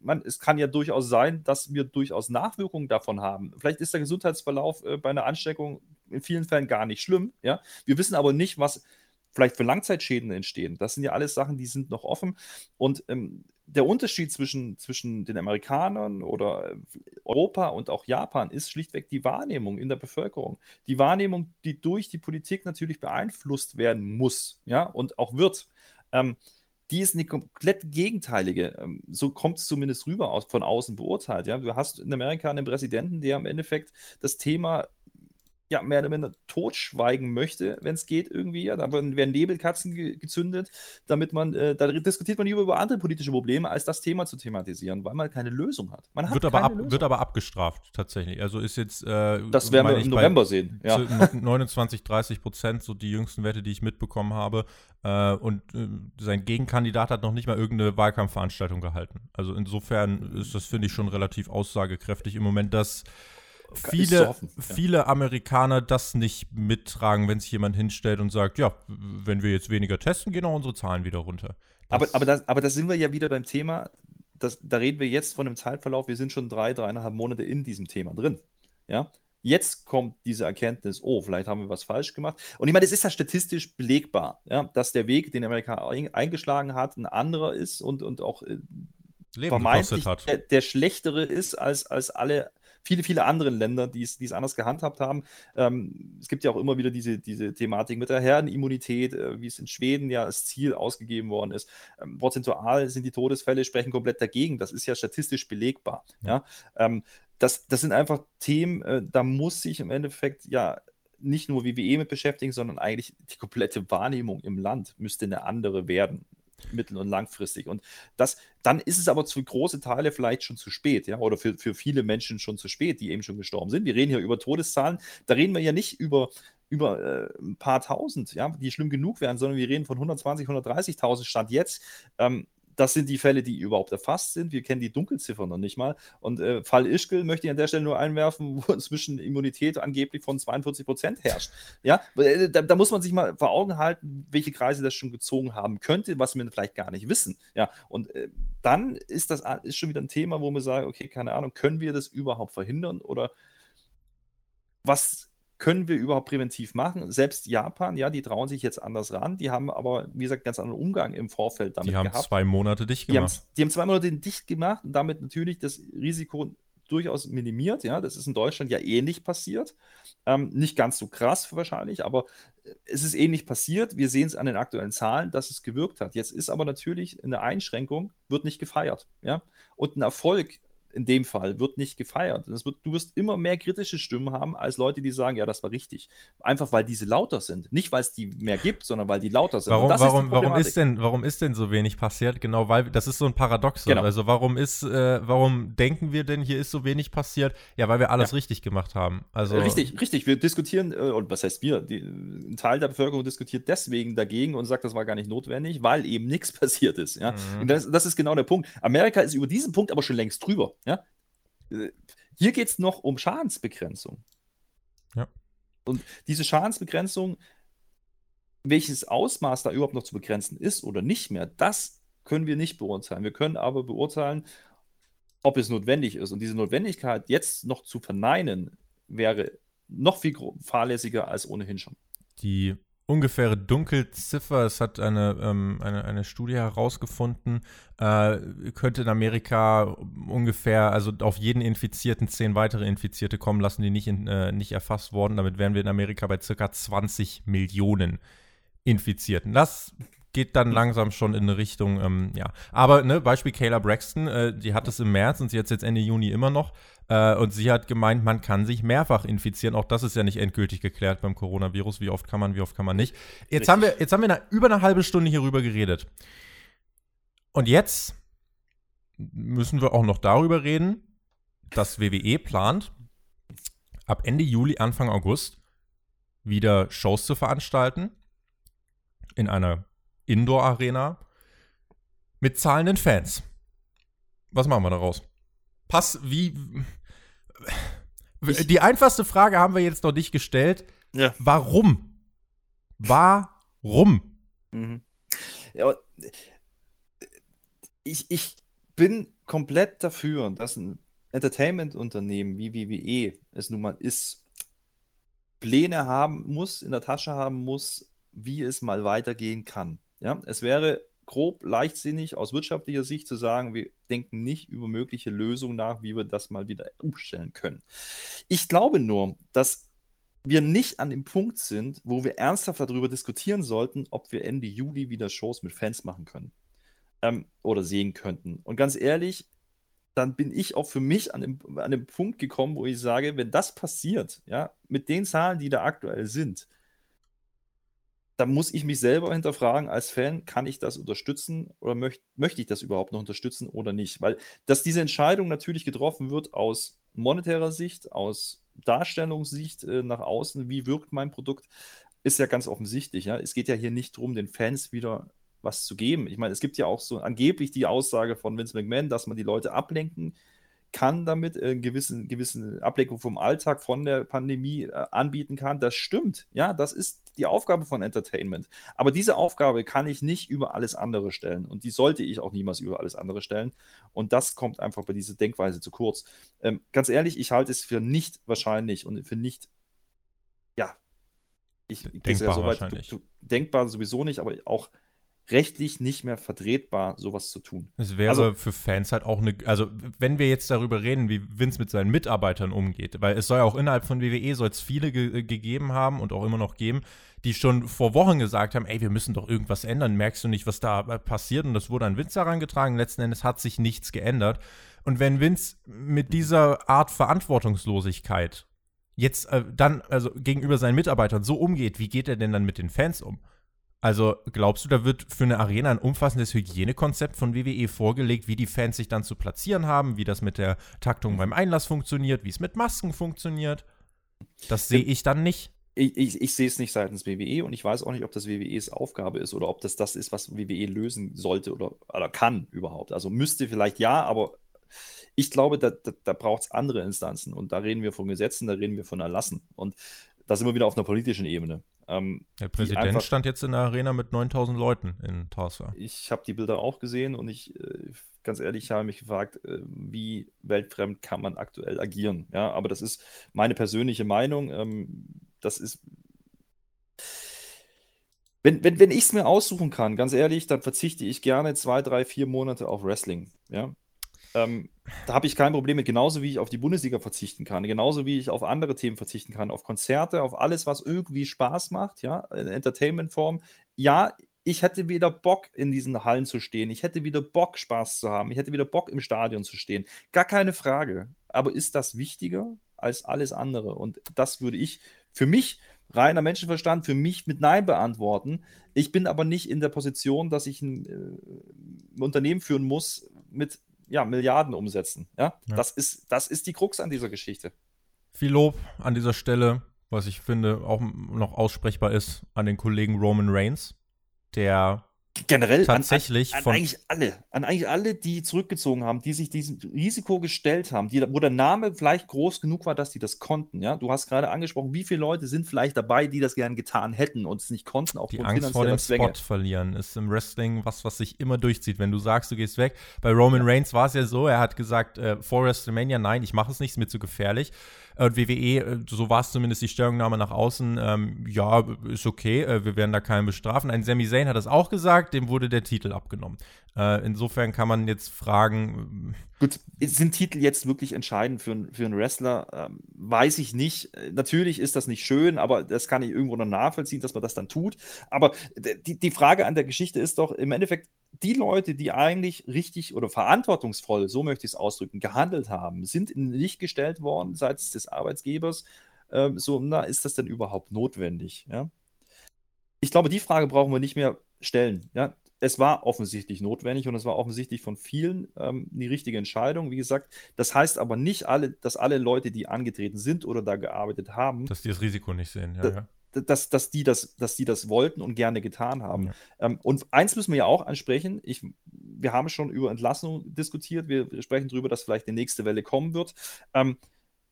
man, es kann ja durchaus sein, dass wir durchaus Nachwirkungen davon haben haben. Vielleicht ist der Gesundheitsverlauf äh, bei einer Ansteckung in vielen Fällen gar nicht schlimm. Ja? Wir wissen aber nicht, was vielleicht für Langzeitschäden entstehen. Das sind ja alles Sachen, die sind noch offen. Und ähm, der Unterschied zwischen, zwischen den Amerikanern oder Europa und auch Japan ist schlichtweg die Wahrnehmung in der Bevölkerung. Die Wahrnehmung, die durch die Politik natürlich beeinflusst werden muss, ja, und auch wird. Ähm, die ist eine komplett gegenteilige. Ähm, so kommt es zumindest rüber aus, von außen beurteilt. Ja? Du hast in Amerika einen Präsidenten, der im Endeffekt das Thema ja, mehr oder minder totschweigen möchte, wenn es geht irgendwie. Ja. Da werden Nebelkatzen ge gezündet, damit man, äh, da diskutiert man lieber über andere politische Probleme, als das Thema zu thematisieren, weil man keine Lösung hat. Man hat wird, aber ab, wird aber abgestraft, tatsächlich. Also ist jetzt. Äh, das werden wir im November sehen. Ja. 29, 30 Prozent, so die jüngsten Werte, die ich mitbekommen habe. Äh, und äh, sein Gegenkandidat hat noch nicht mal irgendeine Wahlkampfveranstaltung gehalten. Also insofern ist das, finde ich, schon relativ aussagekräftig im Moment, dass viele, hoffen, ja. viele Amerikaner das nicht mittragen, wenn sich jemand hinstellt und sagt, ja, wenn wir jetzt weniger testen, gehen auch unsere Zahlen wieder runter. aber, aber, das, aber da sind wir ja wieder beim Thema, das, da reden wir jetzt von einem Zeitverlauf, wir sind schon drei, dreieinhalb Monate in diesem Thema drin. Ja, Jetzt kommt diese Erkenntnis, oh, vielleicht haben wir was falsch gemacht. Und ich meine, es ist ja statistisch belegbar, ja, dass der Weg, den Amerika eingeschlagen hat, ein anderer ist und, und auch äh, vermeintlich der, der, schlechtere ist als, als alle viele, viele andere Länder, die es, die es anders gehandhabt haben. Ähm, es gibt ja auch immer wieder diese, diese Thematik mit der Herdenimmunität, äh, wie es in Schweden ja als Ziel ausgegeben worden ist. Ähm, prozentual sind die Todesfälle, sprechen komplett dagegen. Das ist ja statistisch belegbar. Ja. ja? Ähm, das, das sind einfach Themen, äh, da muss sich im Endeffekt ja nicht nur WWE mit beschäftigen, sondern eigentlich die komplette Wahrnehmung im Land müsste eine andere werden mittel- und langfristig. Und das, dann ist es aber für große Teile vielleicht schon zu spät, ja, oder für, für viele Menschen schon zu spät, die eben schon gestorben sind. Wir reden hier über Todeszahlen, da reden wir ja nicht über, über äh, ein paar tausend, ja, die schlimm genug wären, sondern wir reden von 120, 130.000 Stand jetzt. Ähm, das sind die Fälle, die überhaupt erfasst sind. Wir kennen die Dunkelziffern noch nicht mal. Und äh, Fall Ischgl möchte ich an der Stelle nur einwerfen, wo inzwischen Immunität angeblich von 42 Prozent herrscht. Ja, äh, da, da, muss man sich mal vor Augen halten, welche Kreise das schon gezogen haben könnte, was wir vielleicht gar nicht wissen. Ja, und äh, dann ist das ist schon wieder ein Thema, wo wir sagen, okay, keine Ahnung, können wir das überhaupt verhindern oder was können wir überhaupt präventiv machen? Selbst Japan, ja, die trauen sich jetzt anders ran. Die haben aber, wie gesagt, ganz anderen Umgang im Vorfeld damit Die haben gehabt. zwei Monate dicht gemacht. Die haben, die haben zwei Monate dicht gemacht und damit natürlich das Risiko durchaus minimiert. Ja, das ist in Deutschland ja ähnlich passiert. Ähm, nicht ganz so krass wahrscheinlich, aber es ist ähnlich passiert. Wir sehen es an den aktuellen Zahlen, dass es gewirkt hat. Jetzt ist aber natürlich eine Einschränkung, wird nicht gefeiert. Ja, und ein Erfolg in dem Fall wird nicht gefeiert. Wird, du wirst immer mehr kritische Stimmen haben als Leute, die sagen, ja, das war richtig. Einfach weil diese lauter sind. Nicht, weil es die mehr gibt, sondern weil die lauter sind. Warum, warum, ist, warum ist, denn, warum ist denn so wenig passiert? Genau, weil das ist so ein Paradox. Genau. Also warum ist, äh, warum denken wir denn, hier ist so wenig passiert? Ja, weil wir alles ja. richtig gemacht haben. Also richtig, richtig. Wir diskutieren, äh, und was heißt wir? Die, ein Teil der Bevölkerung diskutiert deswegen dagegen und sagt, das war gar nicht notwendig, weil eben nichts passiert ist. Ja? Mhm. Das, das ist genau der Punkt. Amerika ist über diesen Punkt aber schon längst drüber. Ja? Hier geht es noch um Schadensbegrenzung. Ja. Und diese Schadensbegrenzung, welches Ausmaß da überhaupt noch zu begrenzen ist oder nicht mehr, das können wir nicht beurteilen. Wir können aber beurteilen, ob es notwendig ist. Und diese Notwendigkeit jetzt noch zu verneinen, wäre noch viel fahrlässiger als ohnehin schon. Die ungefähre Dunkelziffer, es hat eine, ähm, eine, eine Studie herausgefunden, äh, könnte in Amerika ungefähr, also auf jeden Infizierten zehn weitere Infizierte kommen lassen, die nicht, in, äh, nicht erfasst wurden. Damit wären wir in Amerika bei circa 20 Millionen Infizierten. Das geht dann langsam schon in eine Richtung, ähm, ja. Aber, ne, Beispiel Kayla Braxton, äh, die hat es im März und sie hat es jetzt Ende Juni immer noch. Äh, und sie hat gemeint, man kann sich mehrfach infizieren. Auch das ist ja nicht endgültig geklärt beim Coronavirus. Wie oft kann man, wie oft kann man nicht. Jetzt haben wir, jetzt haben wir eine, über eine halbe Stunde hierüber geredet. Und jetzt müssen wir auch noch darüber reden, dass WWE plant, ab Ende Juli, Anfang August wieder Shows zu veranstalten in einer Indoor-Arena mit zahlenden Fans. Was machen wir daraus? Pass, wie. Ich, die einfachste Frage haben wir jetzt noch nicht gestellt. Ja. Warum? Warum? Mhm. Ja, ich, ich bin komplett dafür, dass ein Entertainment-Unternehmen wie WWE es nun mal ist, Pläne haben muss, in der Tasche haben muss, wie es mal weitergehen kann. Ja, es wäre grob leichtsinnig aus wirtschaftlicher Sicht zu sagen, wir denken nicht über mögliche Lösungen nach, wie wir das mal wieder umstellen können. Ich glaube nur, dass wir nicht an dem Punkt sind, wo wir ernsthaft darüber diskutieren sollten, ob wir Ende Juli wieder Shows mit Fans machen können ähm, oder sehen könnten. Und ganz ehrlich, dann bin ich auch für mich an dem, an dem Punkt gekommen, wo ich sage, wenn das passiert, ja, mit den Zahlen, die da aktuell sind, dann muss ich mich selber hinterfragen als Fan, kann ich das unterstützen oder möcht, möchte ich das überhaupt noch unterstützen oder nicht? Weil, dass diese Entscheidung natürlich getroffen wird aus monetärer Sicht, aus Darstellungssicht äh, nach außen, wie wirkt mein Produkt, ist ja ganz offensichtlich. Ja? Es geht ja hier nicht darum, den Fans wieder was zu geben. Ich meine, es gibt ja auch so angeblich die Aussage von Vince McMahon, dass man die Leute ablenken kann damit, äh, gewissen, gewissen Ablenkung vom Alltag, von der Pandemie äh, anbieten kann. Das stimmt. Ja, das ist die Aufgabe von Entertainment. Aber diese Aufgabe kann ich nicht über alles andere stellen. Und die sollte ich auch niemals über alles andere stellen. Und das kommt einfach bei dieser Denkweise zu kurz. Ähm, ganz ehrlich, ich halte es für nicht wahrscheinlich und für nicht, ja, ich, denkbar ja so weit, du, du, denkbar sowieso nicht, aber auch rechtlich nicht mehr vertretbar, sowas zu tun. Es wäre also, für Fans halt auch eine, also wenn wir jetzt darüber reden, wie Vince mit seinen Mitarbeitern umgeht, weil es soll ja auch innerhalb von WWE soll es viele ge gegeben haben und auch immer noch geben, die schon vor Wochen gesagt haben, ey, wir müssen doch irgendwas ändern, merkst du nicht, was da äh, passiert? Und das wurde an Vince herangetragen, letzten Endes hat sich nichts geändert. Und wenn Vince mit dieser Art Verantwortungslosigkeit jetzt äh, dann, also gegenüber seinen Mitarbeitern so umgeht, wie geht er denn dann mit den Fans um? Also glaubst du, da wird für eine Arena ein umfassendes Hygienekonzept von WWE vorgelegt, wie die Fans sich dann zu platzieren haben, wie das mit der Taktung beim Einlass funktioniert, wie es mit Masken funktioniert? Das sehe ich dann nicht. Ich, ich, ich, sehe es nicht seitens WWE und ich weiß auch nicht, ob das WWEs Aufgabe ist oder ob das das ist, was WWE lösen sollte oder, oder kann überhaupt. Also müsste vielleicht ja, aber ich glaube, da, da, da braucht es andere Instanzen und da reden wir von Gesetzen, da reden wir von Erlassen und da sind wir wieder auf einer politischen Ebene. Ähm, der Präsident einfach, stand jetzt in der Arena mit 9000 Leuten in Tulsa. Ich habe die Bilder auch gesehen und ich, äh, ganz ehrlich, ich habe mich gefragt, äh, wie weltfremd kann man aktuell agieren. Ja, aber das ist meine persönliche Meinung. Ähm, das ist. Wenn, wenn, wenn ich es mir aussuchen kann, ganz ehrlich, dann verzichte ich gerne zwei, drei, vier Monate auf Wrestling. Ja, ähm, da habe ich kein Problem mit, genauso wie ich auf die Bundesliga verzichten kann, genauso wie ich auf andere Themen verzichten kann, auf Konzerte, auf alles, was irgendwie Spaß macht, ja, in Entertainment-Form. Ja, ich hätte wieder Bock, in diesen Hallen zu stehen. Ich hätte wieder Bock, Spaß zu haben. Ich hätte wieder Bock, im Stadion zu stehen. Gar keine Frage. Aber ist das wichtiger als alles andere? Und das würde ich für mich, reiner Menschenverstand, für mich mit Nein beantworten. Ich bin aber nicht in der Position, dass ich ein, äh, ein Unternehmen führen muss mit ja, Milliarden umsetzen. Ja? ja? Das, ist, das ist die Krux an dieser Geschichte. Viel Lob an dieser Stelle, was ich finde auch noch aussprechbar ist, an den Kollegen Roman Reigns, der generell tatsächlich an, an, an eigentlich alle, an eigentlich alle, die zurückgezogen haben, die sich diesem Risiko gestellt haben, die, wo der Name vielleicht groß genug war, dass die das konnten. Ja, du hast gerade angesprochen, wie viele Leute sind vielleicht dabei, die das gern getan hätten und es nicht konnten auch Die Angst vor dem Zwänge. Spot verlieren ist im Wrestling was, was sich immer durchzieht. Wenn du sagst, du gehst weg, bei Roman ja. Reigns war es ja so, er hat gesagt äh, vor WrestleMania, nein, ich mache es nicht, ist mir zu gefährlich. Und WWE, äh, so war es zumindest die Stellungnahme nach außen, ähm, ja, ist okay, äh, wir werden da keinen bestrafen. Ein Sami Zayn hat das auch gesagt, dem wurde der Titel abgenommen. Äh, insofern kann man jetzt fragen. Gut, sind Titel jetzt wirklich entscheidend für, für einen Wrestler? Ähm, weiß ich nicht. Natürlich ist das nicht schön, aber das kann ich irgendwo noch nachvollziehen, dass man das dann tut. Aber die, die Frage an der Geschichte ist doch im Endeffekt, die Leute, die eigentlich richtig oder verantwortungsvoll, so möchte ich es ausdrücken, gehandelt haben, sind in Licht gestellt worden seitens des Arbeitgebers. Ähm, so, na, ist das denn überhaupt notwendig? Ja? Ich glaube, die Frage brauchen wir nicht mehr stellen. Ja? Es war offensichtlich notwendig und es war offensichtlich von vielen ähm, die richtige Entscheidung. Wie gesagt, das heißt aber nicht alle, dass alle Leute, die angetreten sind oder da gearbeitet haben, dass die das Risiko nicht sehen. Ja, ja dass, dass, die das, dass die das wollten und gerne getan haben. Ja. Ähm, und eins müssen wir ja auch ansprechen. Ich, wir haben schon über Entlassung diskutiert. Wir, wir sprechen darüber, dass vielleicht die nächste Welle kommen wird. Ähm,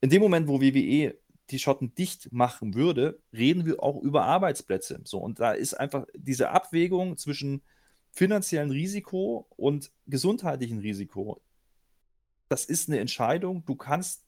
in dem Moment, wo WWE die Schotten dicht machen würde, reden wir auch über Arbeitsplätze. So, und da ist einfach diese Abwägung zwischen finanziellem Risiko und gesundheitlichem Risiko. Das ist eine Entscheidung. Du kannst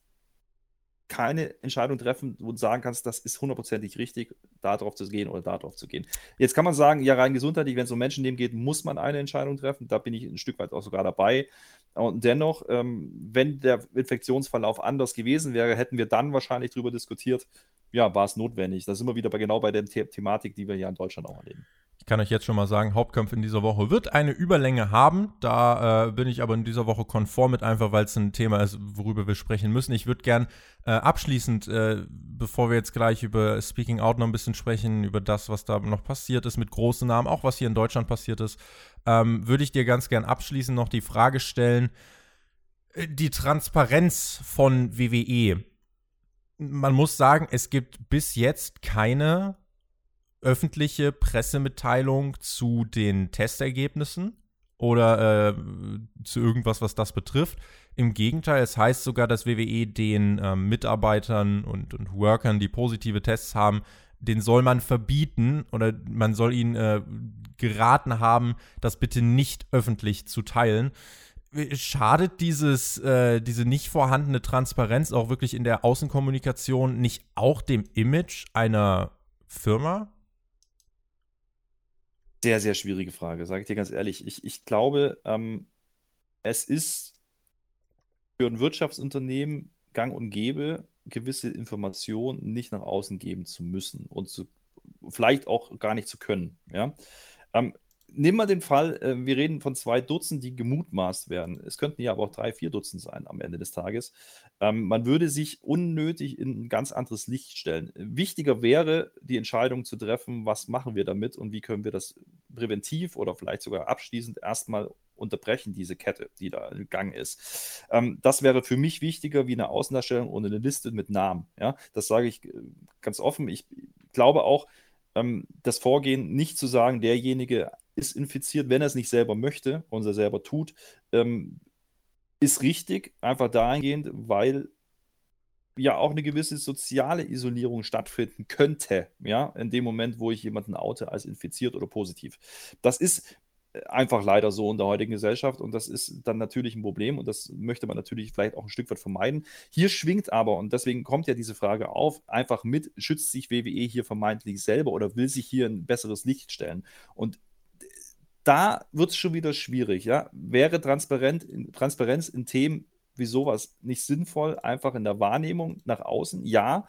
keine Entscheidung treffen, wo du sagen kannst, das ist hundertprozentig richtig. da drauf zu gehen oder da drauf zu gehen. Jetzt kann man sagen, ja, rein gesundheitlich, wenn es um Menschenleben geht, muss man eine Entscheidung treffen. Da bin ich ein Stück weit auch sogar dabei. Und dennoch, ähm, wenn der Infektionsverlauf anders gewesen wäre, hätten wir dann wahrscheinlich darüber diskutiert, ja, war es notwendig. Da sind wir wieder bei, genau bei der The Thematik, die wir hier in Deutschland auch erleben. Ich kann euch jetzt schon mal sagen, Hauptkampf in dieser Woche wird eine Überlänge haben. Da äh, bin ich aber in dieser Woche konform mit, einfach weil es ein Thema ist, worüber wir sprechen müssen. Ich würde gern äh, abschließend, äh, bevor wir jetzt gleich über Speaking Out noch ein bisschen sprechen, über das, was da noch passiert ist mit großen Namen, auch was hier in Deutschland passiert ist, ähm, würde ich dir ganz gern abschließend noch die Frage stellen, äh, die Transparenz von WWE. Man muss sagen, es gibt bis jetzt keine öffentliche Pressemitteilung zu den Testergebnissen oder äh, zu irgendwas, was das betrifft. Im Gegenteil, es heißt sogar, dass WWE den äh, Mitarbeitern und, und Workern, die positive Tests haben, den soll man verbieten oder man soll ihnen äh, geraten haben, das bitte nicht öffentlich zu teilen. Schadet dieses, äh, diese nicht vorhandene Transparenz auch wirklich in der Außenkommunikation nicht auch dem Image einer Firma? Sehr, sehr schwierige Frage, sage ich dir ganz ehrlich. Ich, ich glaube, ähm, es ist für ein Wirtschaftsunternehmen gang und gäbe, gewisse Informationen nicht nach außen geben zu müssen und zu, vielleicht auch gar nicht zu können. Ja? Ähm, Nimm mal den Fall, äh, wir reden von zwei Dutzend, die gemutmaßt werden. Es könnten ja aber auch drei, vier Dutzend sein am Ende des Tages. Ähm, man würde sich unnötig in ein ganz anderes Licht stellen. Wichtiger wäre, die Entscheidung zu treffen, was machen wir damit und wie können wir das präventiv oder vielleicht sogar abschließend erstmal unterbrechen, diese Kette, die da im Gang ist. Ähm, das wäre für mich wichtiger wie eine Außendarstellung und eine Liste mit Namen. Ja? Das sage ich äh, ganz offen. Ich glaube auch, ähm, das Vorgehen nicht zu sagen, derjenige ist infiziert, wenn er es nicht selber möchte und er selber tut, ähm, ist richtig, einfach dahingehend, weil ja auch eine gewisse soziale Isolierung stattfinden könnte, ja, in dem Moment, wo ich jemanden oute als infiziert oder positiv. Das ist einfach leider so in der heutigen Gesellschaft und das ist dann natürlich ein Problem und das möchte man natürlich vielleicht auch ein Stück weit vermeiden. Hier schwingt aber, und deswegen kommt ja diese Frage auf, einfach mit, schützt sich WWE hier vermeintlich selber oder will sich hier ein besseres Licht stellen? Und da wird es schon wieder schwierig, ja. Wäre transparent, Transparenz in Themen wie sowas nicht sinnvoll, einfach in der Wahrnehmung nach außen? Ja.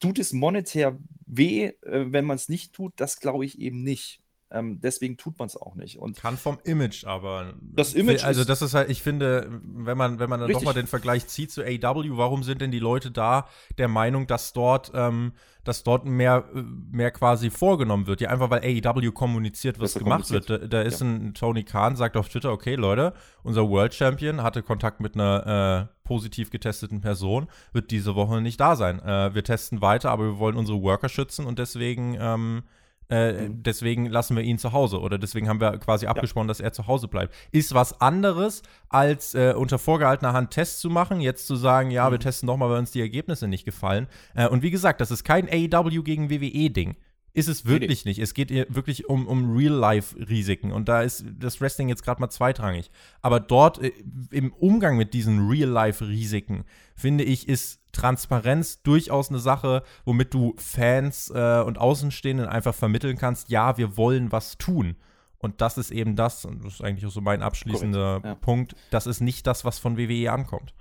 Tut es monetär weh, äh, wenn man es nicht tut? Das glaube ich eben nicht. Ähm, deswegen tut man es auch nicht. Und Kann vom Image, aber. Das Image. Also, das ist halt, ich finde, wenn man, wenn man dann nochmal den Vergleich zieht zu AW, warum sind denn die Leute da der Meinung, dass dort, ähm, dass dort mehr, mehr quasi vorgenommen wird? Ja, einfach weil AEW kommuniziert, was gemacht wird. Da, da ist ja. ein Tony Khan, sagt auf Twitter, okay, Leute, unser World Champion hatte Kontakt mit einer äh, positiv getesteten Person, wird diese Woche nicht da sein. Äh, wir testen weiter, aber wir wollen unsere Worker schützen und deswegen ähm, äh, mhm. Deswegen lassen wir ihn zu Hause oder deswegen haben wir quasi abgesprochen, ja. dass er zu Hause bleibt. Ist was anderes, als äh, unter vorgehaltener Hand Tests zu machen, jetzt zu sagen, ja, mhm. wir testen doch mal, weil uns die Ergebnisse nicht gefallen. Äh, und wie gesagt, das ist kein AEW gegen WWE-Ding. Ist es wirklich nicht. Es geht wirklich um, um Real-Life-Risiken. Und da ist das Wrestling jetzt gerade mal zweitrangig. Aber dort äh, im Umgang mit diesen Real-Life-Risiken, finde ich, ist Transparenz durchaus eine Sache, womit du Fans äh, und Außenstehenden einfach vermitteln kannst, ja, wir wollen was tun. Und das ist eben das, und das ist eigentlich auch so mein abschließender ja. Punkt, das ist nicht das, was von WWE ankommt.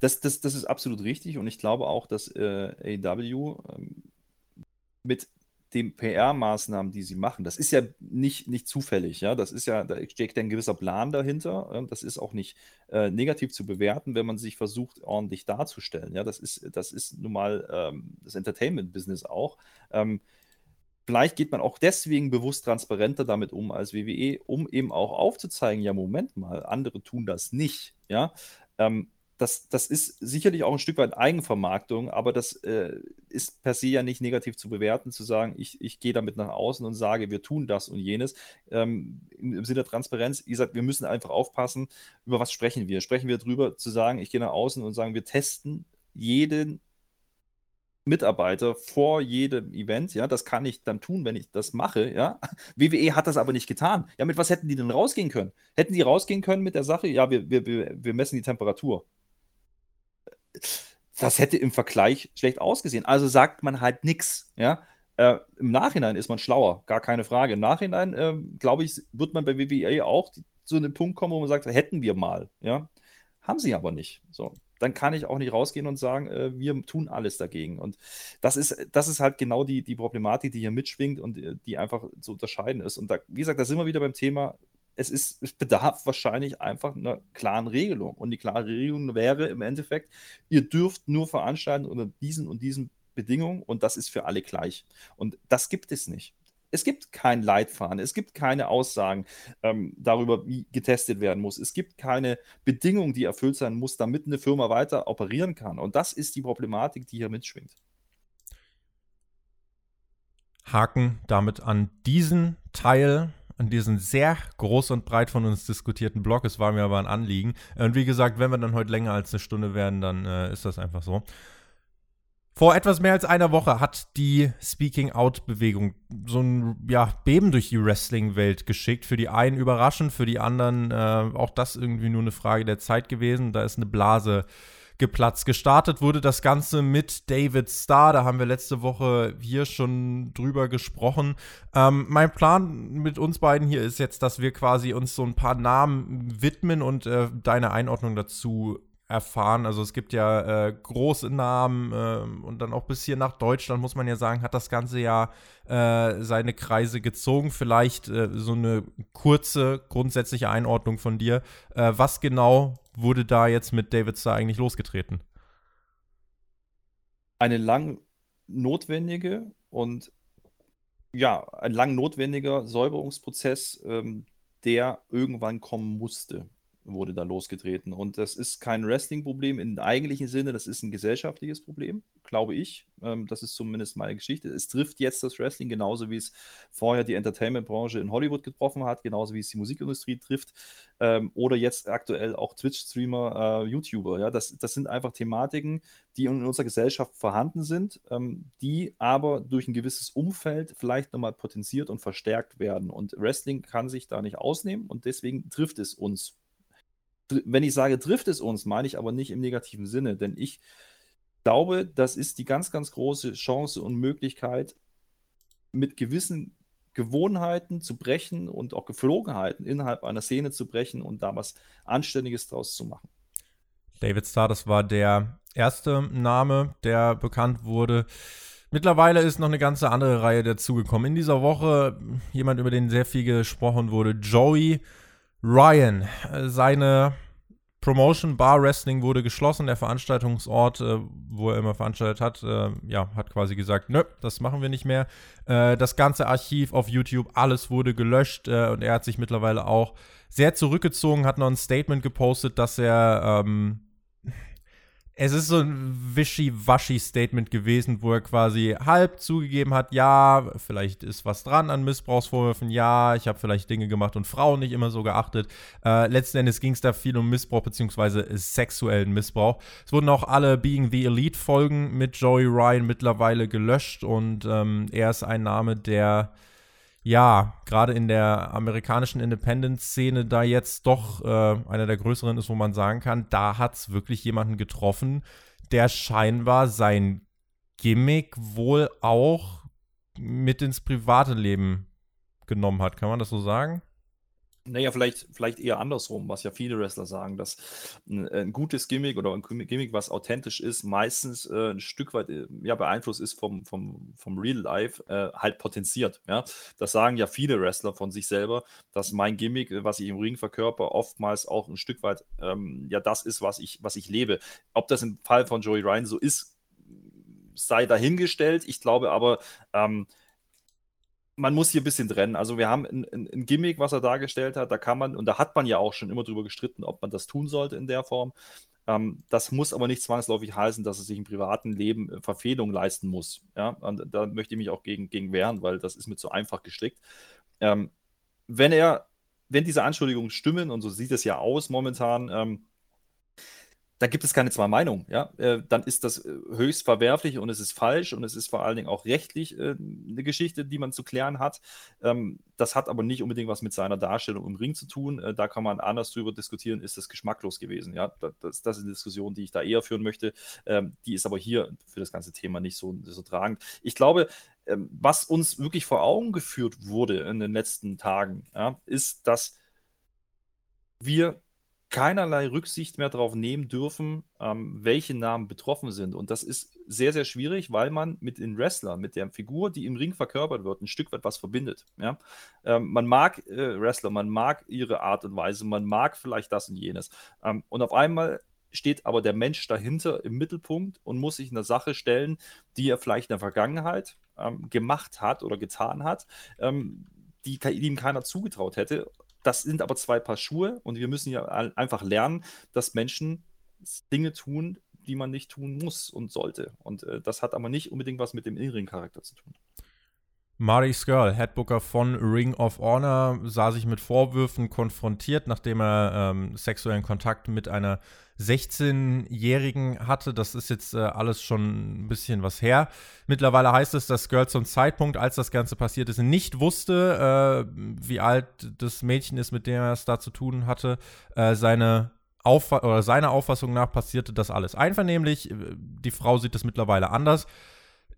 Das, das, das ist absolut richtig und ich glaube auch, dass äh, AW ähm, mit den PR-Maßnahmen, die sie machen, das ist ja nicht, nicht zufällig, ja. Das ist ja, da steckt ein gewisser Plan dahinter. Das ist auch nicht äh, negativ zu bewerten, wenn man sich versucht, ordentlich darzustellen. Ja, das ist, das ist nun mal ähm, das Entertainment-Business auch. Ähm, vielleicht geht man auch deswegen bewusst transparenter damit um als WWE, um eben auch aufzuzeigen, ja, Moment mal, andere tun das nicht, ja. Ähm, das, das ist sicherlich auch ein Stück weit Eigenvermarktung, aber das äh, ist per se ja nicht negativ zu bewerten, zu sagen, ich, ich gehe damit nach außen und sage, wir tun das und jenes. Ähm, im, im, Sinne der Transparenz, wie gesagt, wir müssen einfach aufpassen, über was sprechen wir. Sprechen wir darüber, zu sagen, ich gehe nach außen und sagen, wir testen jeden Mitarbeiter vor jedem Event, ja, das kann ich dann tun, wenn ich das mache, ja. WWE hat das aber nicht getan. Ja, mit was hätten die denn rausgehen können? Hätten die rausgehen können mit der Sache, ja, wir, wir, wir messen die Temperatur das hätte im Vergleich schlecht ausgesehen. Also sagt man halt nichts. Ja? Äh, Im Nachhinein ist man schlauer, gar keine Frage. Im Nachhinein, äh, glaube ich, wird man bei WWE auch zu einem Punkt kommen, wo man sagt, hätten wir mal. Ja? Haben sie aber nicht. So dann kann ich auch nicht rausgehen und sagen, äh, wir tun alles dagegen. Und das ist, das ist halt genau die, die Problematik, die hier mitschwingt und äh, die einfach zu unterscheiden ist. Und da, wie gesagt, da sind wir wieder beim Thema, es, ist, es bedarf wahrscheinlich einfach einer klaren Regelung. Und die klare Regelung wäre im Endeffekt, ihr dürft nur veranstalten unter diesen und diesen Bedingungen und das ist für alle gleich. Und das gibt es nicht. Es gibt kein Leitfaden, es gibt keine Aussagen ähm, darüber, wie getestet werden muss. Es gibt keine Bedingungen, die erfüllt sein muss, damit eine Firma weiter operieren kann. Und das ist die Problematik, die hier mitschwingt. Haken damit an diesen Teil, an diesen sehr groß und breit von uns diskutierten Blog. Es war mir aber ein Anliegen. Und wie gesagt, wenn wir dann heute länger als eine Stunde werden, dann äh, ist das einfach so. Vor etwas mehr als einer Woche hat die Speaking Out-Bewegung so ein ja, Beben durch die Wrestling-Welt geschickt. Für die einen überraschend, für die anderen äh, auch das irgendwie nur eine Frage der Zeit gewesen. Da ist eine Blase geplatzt. Gestartet wurde das Ganze mit David Starr. Da haben wir letzte Woche hier schon drüber gesprochen. Ähm, mein Plan mit uns beiden hier ist jetzt, dass wir quasi uns so ein paar Namen widmen und äh, deine Einordnung dazu erfahren. Also es gibt ja äh, große Namen äh, und dann auch bis hier nach Deutschland, muss man ja sagen, hat das ganze Jahr äh, seine Kreise gezogen. Vielleicht äh, so eine kurze, grundsätzliche Einordnung von dir. Äh, was genau wurde da jetzt mit David Starr eigentlich losgetreten? Eine lang notwendige und ja, ein lang notwendiger Säuberungsprozess, ähm, der irgendwann kommen musste wurde da losgetreten. Und das ist kein Wrestling-Problem im eigentlichen Sinne, das ist ein gesellschaftliches Problem, glaube ich. Ähm, das ist zumindest meine Geschichte. Es trifft jetzt das Wrestling genauso, wie es vorher die Entertainment-Branche in Hollywood getroffen hat, genauso wie es die Musikindustrie trifft ähm, oder jetzt aktuell auch Twitch-Streamer, äh, YouTuber. Ja? Das, das sind einfach Thematiken, die in unserer Gesellschaft vorhanden sind, ähm, die aber durch ein gewisses Umfeld vielleicht nochmal potenziert und verstärkt werden. Und Wrestling kann sich da nicht ausnehmen und deswegen trifft es uns wenn ich sage, trifft es uns, meine ich aber nicht im negativen Sinne, denn ich glaube, das ist die ganz, ganz große Chance und Möglichkeit, mit gewissen Gewohnheiten zu brechen und auch Geflogenheiten innerhalb einer Szene zu brechen und da was Anständiges draus zu machen. David Starr, das war der erste Name, der bekannt wurde. Mittlerweile ist noch eine ganze andere Reihe dazugekommen. In dieser Woche jemand, über den sehr viel gesprochen wurde, Joey Ryan. Seine Promotion Bar Wrestling wurde geschlossen. Der Veranstaltungsort, äh, wo er immer veranstaltet hat, äh, ja, hat quasi gesagt, nö, das machen wir nicht mehr. Äh, das ganze Archiv auf YouTube, alles wurde gelöscht äh, und er hat sich mittlerweile auch sehr zurückgezogen, hat noch ein Statement gepostet, dass er ähm, es ist so ein wischiwaschi-Statement gewesen, wo er quasi halb zugegeben hat, ja, vielleicht ist was dran an Missbrauchsvorwürfen, ja, ich habe vielleicht Dinge gemacht und Frauen nicht immer so geachtet. Äh, letzten Endes ging es da viel um Missbrauch beziehungsweise sexuellen Missbrauch. Es wurden auch alle Being the Elite-Folgen mit Joey Ryan mittlerweile gelöscht und ähm, er ist ein Name, der ja, gerade in der amerikanischen Independent-Szene da jetzt doch äh, einer der größeren ist, wo man sagen kann, da hat es wirklich jemanden getroffen, der scheinbar sein Gimmick wohl auch mit ins private Leben genommen hat. Kann man das so sagen? Naja, vielleicht, vielleicht eher andersrum, was ja viele Wrestler sagen, dass ein, ein gutes Gimmick oder ein Gimmick, was authentisch ist, meistens äh, ein Stück weit äh, ja, beeinflusst ist vom, vom, vom Real Life, äh, halt potenziert. Ja? Das sagen ja viele Wrestler von sich selber, dass mein Gimmick, was ich im Ring verkörper, oftmals auch ein Stück weit ähm, ja das ist, was ich, was ich lebe. Ob das im Fall von Joey Ryan so ist, sei dahingestellt. Ich glaube aber, ähm, man muss hier ein bisschen trennen. Also wir haben ein, ein, ein, Gimmick, was er dargestellt hat, da kann man, und da hat man ja auch schon immer drüber gestritten, ob man das tun sollte in der Form. Ähm, das muss aber nicht zwangsläufig heißen, dass er sich im privaten Leben äh, Verfehlungen leisten muss. Ja? Und da möchte ich mich auch gegen, gegen wehren, weil das ist mir zu einfach gestrickt. Ähm, wenn er, wenn diese Anschuldigungen stimmen, und so sieht es ja aus momentan, ähm, da gibt es keine zwei Meinungen. Ja? Äh, dann ist das äh, höchst verwerflich und es ist falsch und es ist vor allen Dingen auch rechtlich äh, eine Geschichte, die man zu klären hat. Ähm, das hat aber nicht unbedingt was mit seiner Darstellung im Ring zu tun. Äh, da kann man anders drüber diskutieren, ist das geschmacklos gewesen. Ja? Das, das ist eine Diskussion, die ich da eher führen möchte. Ähm, die ist aber hier für das ganze Thema nicht so, so tragend. Ich glaube, ähm, was uns wirklich vor Augen geführt wurde in den letzten Tagen, ja, ist, dass wir keinerlei Rücksicht mehr darauf nehmen dürfen, ähm, welche Namen betroffen sind. Und das ist sehr, sehr schwierig, weil man mit den Wrestlern, mit der Figur, die im Ring verkörpert wird, ein Stück weit was verbindet. Ja? Ähm, man mag äh, Wrestler, man mag ihre Art und Weise, man mag vielleicht das und jenes. Ähm, und auf einmal steht aber der Mensch dahinter im Mittelpunkt und muss sich einer Sache stellen, die er vielleicht in der Vergangenheit ähm, gemacht hat oder getan hat, ähm, die, die ihm keiner zugetraut hätte das sind aber zwei Paar Schuhe und wir müssen ja einfach lernen, dass Menschen Dinge tun, die man nicht tun muss und sollte. Und äh, das hat aber nicht unbedingt was mit dem inneren Charakter zu tun. Marty Skrull, Headbooker von Ring of Honor, sah sich mit Vorwürfen konfrontiert, nachdem er ähm, sexuellen Kontakt mit einer 16-Jährigen hatte. Das ist jetzt äh, alles schon ein bisschen was her. Mittlerweile heißt es, dass Skrull zum Zeitpunkt, als das Ganze passiert ist, nicht wusste, äh, wie alt das Mädchen ist, mit dem er es da zu tun hatte. Äh, seine Auffa oder seiner Auffassung nach passierte das alles einvernehmlich. Die Frau sieht das mittlerweile anders.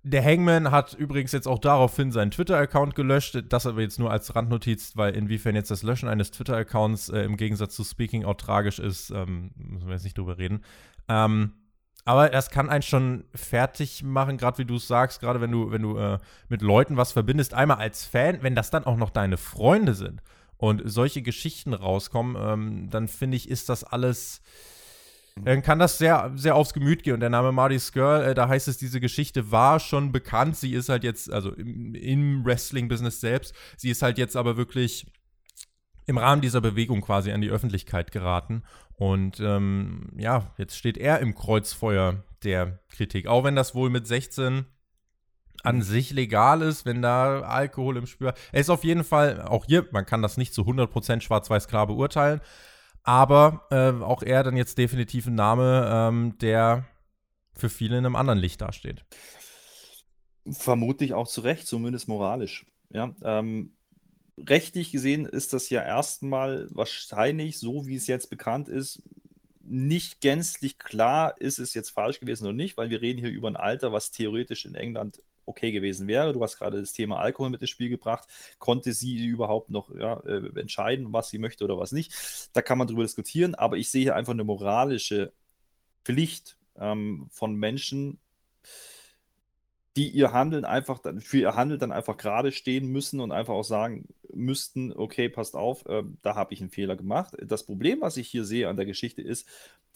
Der Hangman hat übrigens jetzt auch daraufhin seinen Twitter-Account gelöscht. Das aber jetzt nur als Randnotiz, weil inwiefern jetzt das Löschen eines Twitter-Accounts äh, im Gegensatz zu Speaking Out tragisch ist, ähm, müssen wir jetzt nicht drüber reden. Ähm, aber das kann einen schon fertig machen, gerade wie du es sagst, gerade wenn du, wenn du äh, mit Leuten was verbindest, einmal als Fan, wenn das dann auch noch deine Freunde sind und solche Geschichten rauskommen, ähm, dann finde ich, ist das alles dann kann das sehr, sehr aufs Gemüt gehen. Und der Name Marty's Girl, äh, da heißt es, diese Geschichte war schon bekannt. Sie ist halt jetzt, also im, im Wrestling-Business selbst, sie ist halt jetzt aber wirklich im Rahmen dieser Bewegung quasi an die Öffentlichkeit geraten. Und ähm, ja, jetzt steht er im Kreuzfeuer der Kritik. Auch wenn das wohl mit 16 an sich legal ist, wenn da Alkohol im Spiel Er ist auf jeden Fall, auch hier, man kann das nicht zu 100% schwarz-weiß klar beurteilen, aber äh, auch er dann jetzt definitiv ein Name, ähm, der für viele in einem anderen Licht dasteht. Vermutlich auch zu Recht, zumindest moralisch. Ja, ähm, rechtlich gesehen ist das ja erstmal wahrscheinlich, so wie es jetzt bekannt ist, nicht gänzlich klar, ist es jetzt falsch gewesen oder nicht, weil wir reden hier über ein Alter, was theoretisch in England okay gewesen wäre. Du hast gerade das Thema Alkohol mit ins Spiel gebracht. Konnte sie überhaupt noch ja, äh, entscheiden, was sie möchte oder was nicht? Da kann man drüber diskutieren, aber ich sehe hier einfach eine moralische Pflicht ähm, von Menschen, die ihr Handeln einfach dann, für ihr Handeln dann einfach gerade stehen müssen und einfach auch sagen müssten, okay, passt auf, äh, da habe ich einen Fehler gemacht. Das Problem, was ich hier sehe an der Geschichte, ist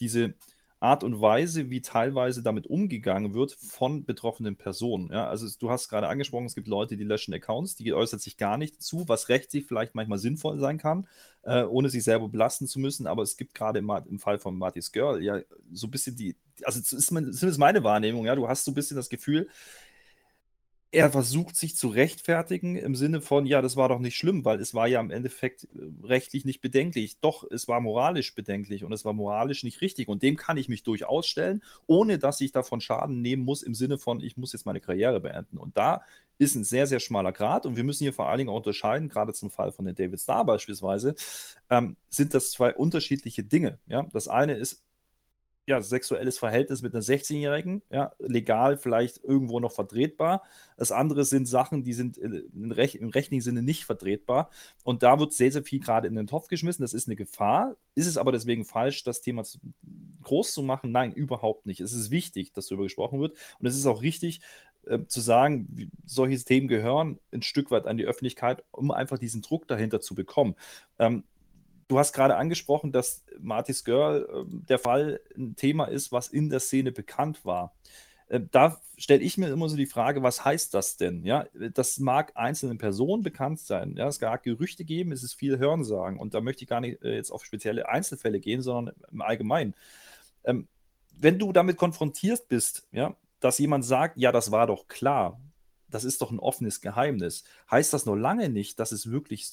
diese Art und Weise, wie teilweise damit umgegangen wird von betroffenen Personen. Ja, also du hast gerade angesprochen, es gibt Leute, die löschen Accounts, die äußert sich gar nicht zu, was rechtlich vielleicht manchmal sinnvoll sein kann, äh, ohne sich selber belasten zu müssen. Aber es gibt gerade im, im, Fall von Marty's Girl ja so ein bisschen die, also das ist, das ist meine Wahrnehmung, ja, du hast so ein bisschen das Gefühl, er versucht sich zu rechtfertigen im Sinne von, ja, das war doch nicht schlimm, weil es war ja im Endeffekt äh, rechtlich nicht bedenklich. Doch, es war moralisch bedenklich und es war moralisch nicht richtig. Und dem kann ich mich durchaus stellen, ohne dass ich davon Schaden nehmen muss im Sinne von, ich muss jetzt meine Karriere beenden. Und da ist ein sehr, sehr schmaler Grad. Und wir müssen hier vor allen Dingen auch unterscheiden, gerade zum Fall von den David Starr beispielsweise, ähm, sind das zwei unterschiedliche Dinge. Ja? Das eine ist ja, sexuelles Verhältnis mit einer 16-Jährigen, ja, legal vielleicht irgendwo noch vertretbar. Das andere sind Sachen, die sind im, Rech im rechtlichen Sinne nicht vertretbar. Und da wird sehr, sehr viel gerade in den Topf geschmissen. Das ist eine Gefahr. Ist es aber deswegen falsch, das Thema zu, groß zu machen? Nein, überhaupt nicht. Es ist wichtig, dass darüber gesprochen wird. Und es ist auch richtig, äh, zu sagen, solche Themen gehören ein Stück weit an die Öffentlichkeit, um einfach diesen Druck dahinter zu bekommen. Ähm, Du hast gerade angesprochen, dass Marty's Girl äh, der Fall ein Thema ist, was in der Szene bekannt war. Äh, da stelle ich mir immer so die Frage, was heißt das denn? Ja, das mag einzelnen Personen bekannt sein. Ja, es gab Gerüchte geben, es ist viel Hörensagen. Und da möchte ich gar nicht äh, jetzt auf spezielle Einzelfälle gehen, sondern im Allgemeinen. Ähm, wenn du damit konfrontiert bist, ja, dass jemand sagt, ja, das war doch klar, das ist doch ein offenes Geheimnis, heißt das nur lange nicht, dass es wirklich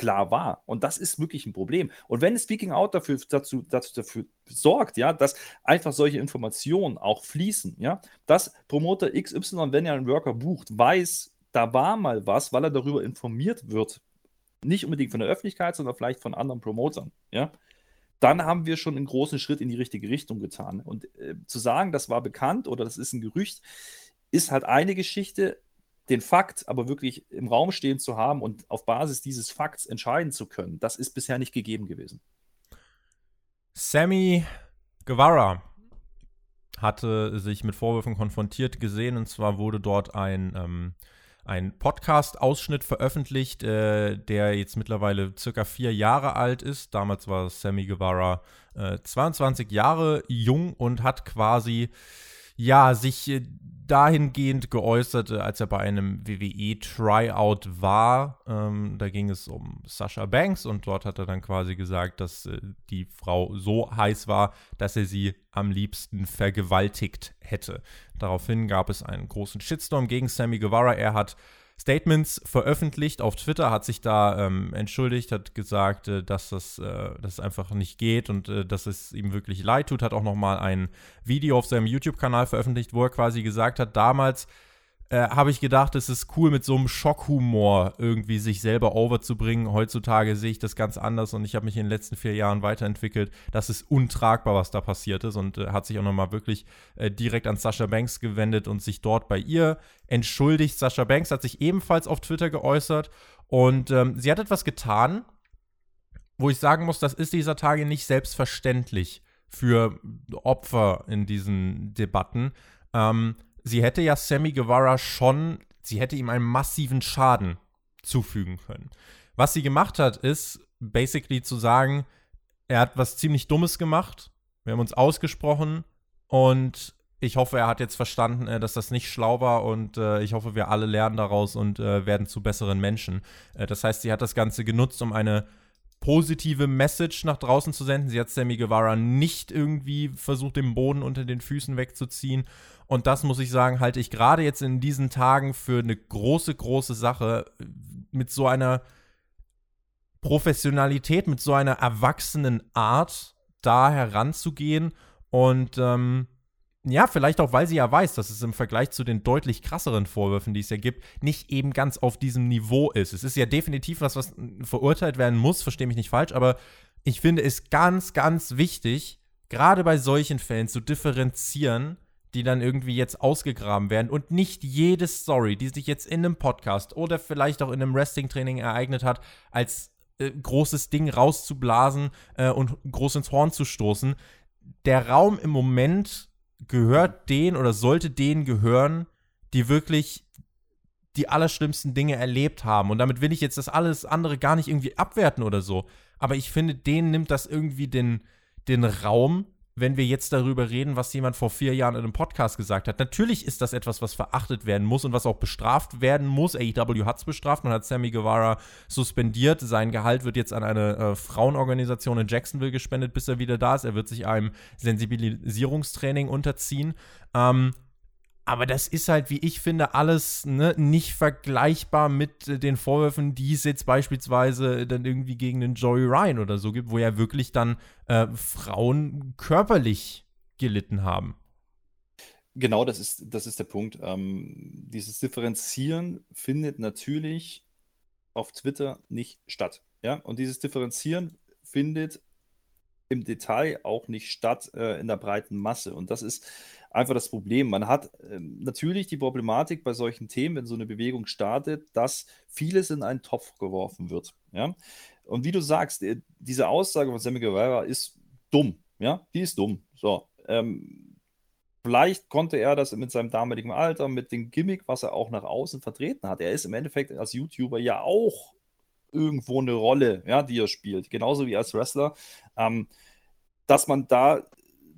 klar war. Und das ist wirklich ein Problem. Und wenn Speaking Out dafür, dazu, dazu dafür sorgt, ja, dass einfach solche Informationen auch fließen, ja, dass Promoter XY, wenn er einen Worker bucht, weiß, da war mal was, weil er darüber informiert wird. Nicht unbedingt von der Öffentlichkeit, sondern vielleicht von anderen Promotern, ja. Dann haben wir schon einen großen Schritt in die richtige Richtung getan. Und äh, zu sagen, das war bekannt oder das ist ein Gerücht, ist halt eine Geschichte den Fakt aber wirklich im Raum stehen zu haben und auf Basis dieses Fakts entscheiden zu können, das ist bisher nicht gegeben gewesen. Sammy Guevara hatte sich mit Vorwürfen konfrontiert gesehen und zwar wurde dort ein, ähm, ein Podcast-Ausschnitt veröffentlicht, äh, der jetzt mittlerweile circa vier Jahre alt ist. Damals war Sammy Guevara äh, 22 Jahre jung und hat quasi ja sich äh, dahingehend geäußert, als er bei einem WWE-Tryout war. Ähm, da ging es um Sasha Banks und dort hat er dann quasi gesagt, dass äh, die Frau so heiß war, dass er sie am liebsten vergewaltigt hätte. Daraufhin gab es einen großen Shitstorm gegen Sammy Guevara. Er hat Statements veröffentlicht auf Twitter, hat sich da ähm, entschuldigt, hat gesagt, äh, dass das äh, dass einfach nicht geht und äh, dass es ihm wirklich leid tut, hat auch nochmal ein Video auf seinem YouTube-Kanal veröffentlicht, wo er quasi gesagt hat, damals äh, habe ich gedacht, es ist cool, mit so einem Schockhumor irgendwie sich selber overzubringen. Heutzutage sehe ich das ganz anders und ich habe mich in den letzten vier Jahren weiterentwickelt. Das ist untragbar, was da passiert ist und äh, hat sich auch nochmal wirklich äh, direkt an Sascha Banks gewendet und sich dort bei ihr entschuldigt. Sascha Banks hat sich ebenfalls auf Twitter geäußert und ähm, sie hat etwas getan, wo ich sagen muss, das ist dieser Tage nicht selbstverständlich für Opfer in diesen Debatten. Ähm, sie hätte ja Sammy Guevara schon, sie hätte ihm einen massiven Schaden zufügen können. Was sie gemacht hat, ist basically zu sagen, er hat was ziemlich Dummes gemacht, wir haben uns ausgesprochen und ich hoffe, er hat jetzt verstanden, äh, dass das nicht schlau war und äh, ich hoffe, wir alle lernen daraus und äh, werden zu besseren Menschen. Äh, das heißt, sie hat das Ganze genutzt, um eine positive Message nach draußen zu senden. Sie hat Sammy Guevara nicht irgendwie versucht, den Boden unter den Füßen wegzuziehen. Und das muss ich sagen, halte ich gerade jetzt in diesen Tagen für eine große, große Sache mit so einer Professionalität, mit so einer erwachsenen Art da heranzugehen und ähm, ja, vielleicht auch, weil sie ja weiß, dass es im Vergleich zu den deutlich krasseren Vorwürfen, die es ja gibt, nicht eben ganz auf diesem Niveau ist. Es ist ja definitiv was, was verurteilt werden muss, verstehe mich nicht falsch, aber ich finde es ganz, ganz wichtig, gerade bei solchen Fällen zu differenzieren, die dann irgendwie jetzt ausgegraben werden und nicht jede Story, die sich jetzt in einem Podcast oder vielleicht auch in einem Wrestling-Training ereignet hat, als äh, großes Ding rauszublasen äh, und groß ins Horn zu stoßen. Der Raum im Moment gehört denen oder sollte denen gehören, die wirklich die allerschlimmsten Dinge erlebt haben. Und damit will ich jetzt das alles andere gar nicht irgendwie abwerten oder so. Aber ich finde, denen nimmt das irgendwie den, den Raum, wenn wir jetzt darüber reden, was jemand vor vier Jahren in einem Podcast gesagt hat. Natürlich ist das etwas, was verachtet werden muss und was auch bestraft werden muss. AEW hat es bestraft, man hat Sammy Guevara suspendiert. Sein Gehalt wird jetzt an eine äh, Frauenorganisation in Jacksonville gespendet, bis er wieder da ist. Er wird sich einem Sensibilisierungstraining unterziehen. Ähm, aber das ist halt, wie ich finde, alles ne, nicht vergleichbar mit äh, den Vorwürfen, die es jetzt beispielsweise dann irgendwie gegen den Joey Ryan oder so gibt, wo ja wirklich dann äh, Frauen körperlich gelitten haben. Genau, das ist, das ist der Punkt. Ähm, dieses Differenzieren findet natürlich auf Twitter nicht statt. Ja? Und dieses Differenzieren findet im Detail auch nicht statt äh, in der breiten Masse. Und das ist einfach das Problem. Man hat ähm, natürlich die Problematik bei solchen Themen, wenn so eine Bewegung startet, dass vieles in einen Topf geworfen wird. Ja? Und wie du sagst, äh, diese Aussage von Sammy Guevara ist dumm. Ja, die ist dumm. So. Ähm, vielleicht konnte er das mit seinem damaligen Alter, mit dem Gimmick, was er auch nach außen vertreten hat. Er ist im Endeffekt als YouTuber ja auch irgendwo eine Rolle, ja, die er spielt, genauso wie als Wrestler. Ähm, dass man da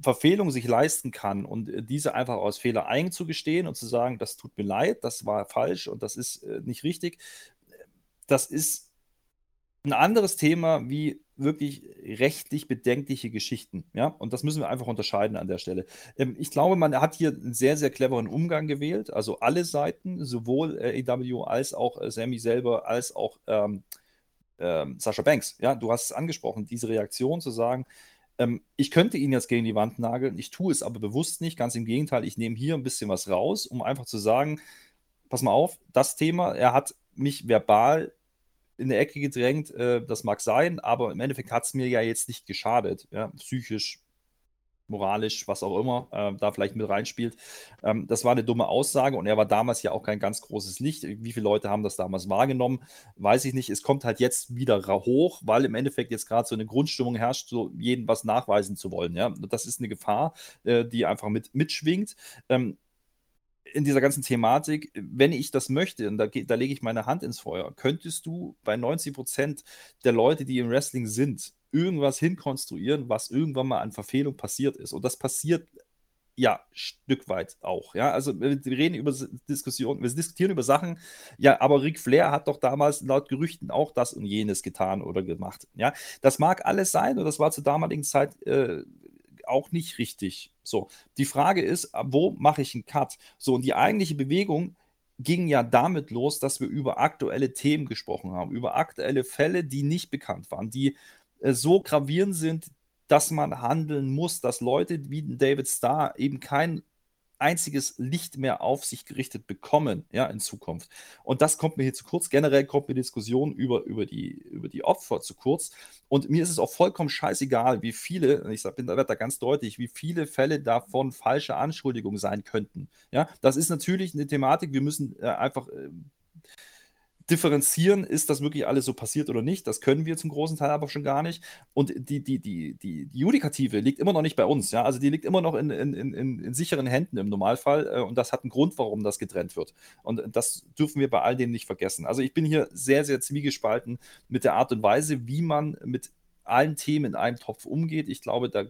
Verfehlung sich leisten kann und äh, diese einfach aus Fehler einzugestehen und zu sagen, das tut mir leid, das war falsch und das ist äh, nicht richtig, das ist ein anderes Thema wie wirklich rechtlich bedenkliche Geschichten. Ja, und das müssen wir einfach unterscheiden an der Stelle. Ähm, ich glaube, man hat hier einen sehr, sehr cleveren Umgang gewählt. Also alle Seiten, sowohl äh, AW als auch äh, Sammy selber, als auch ähm, ähm, Sascha Banks. Ja, du hast es angesprochen, diese Reaktion zu sagen, ähm, ich könnte ihn jetzt gegen die Wand nageln, ich tue es aber bewusst nicht. Ganz im Gegenteil, ich nehme hier ein bisschen was raus, um einfach zu sagen, pass mal auf, das Thema, er hat mich verbal in der Ecke gedrängt, äh, das mag sein, aber im Endeffekt hat es mir ja jetzt nicht geschadet, ja, psychisch moralisch, was auch immer, äh, da vielleicht mit reinspielt. Ähm, das war eine dumme Aussage und er war damals ja auch kein ganz großes Licht. Wie viele Leute haben das damals wahrgenommen, weiß ich nicht. Es kommt halt jetzt wieder hoch, weil im Endeffekt jetzt gerade so eine Grundstimmung herrscht, so jedem was nachweisen zu wollen. Ja? Das ist eine Gefahr, äh, die einfach mit, mitschwingt. Ähm, in dieser ganzen Thematik, wenn ich das möchte, und da, da lege ich meine Hand ins Feuer, könntest du bei 90 Prozent der Leute, die im Wrestling sind, irgendwas hinkonstruieren, was irgendwann mal an Verfehlung passiert ist. Und das passiert ja Stück weit auch. Ja, also wir reden über Diskussionen, wir diskutieren über Sachen. Ja, aber Ric Flair hat doch damals laut Gerüchten auch das und jenes getan oder gemacht. Ja, das mag alles sein und das war zur damaligen Zeit äh, auch nicht richtig. So, die Frage ist, wo mache ich einen Cut? So, und die eigentliche Bewegung ging ja damit los, dass wir über aktuelle Themen gesprochen haben, über aktuelle Fälle, die nicht bekannt waren, die so gravierend sind, dass man handeln muss, dass Leute wie David Starr eben kein einziges Licht mehr auf sich gerichtet bekommen, ja, in Zukunft. Und das kommt mir hier zu kurz. Generell kommt mir die Diskussion über, über, die, über die Opfer zu kurz. Und mir ist es auch vollkommen scheißegal, wie viele, ich bin da, da ganz deutlich, wie viele Fälle davon falsche Anschuldigungen sein könnten. Ja, das ist natürlich eine Thematik, wir müssen äh, einfach äh, differenzieren, ist das wirklich alles so passiert oder nicht. Das können wir zum großen Teil aber schon gar nicht. Und die, die, die, die, Judikative liegt immer noch nicht bei uns. Ja? Also die liegt immer noch in, in, in, in sicheren Händen im Normalfall. Äh, und das hat einen Grund, warum das getrennt wird. Und das dürfen wir bei all dem nicht vergessen. Also ich bin hier sehr, sehr zwiegespalten mit der Art und Weise, wie man mit allen Themen in einem Topf umgeht. Ich glaube, da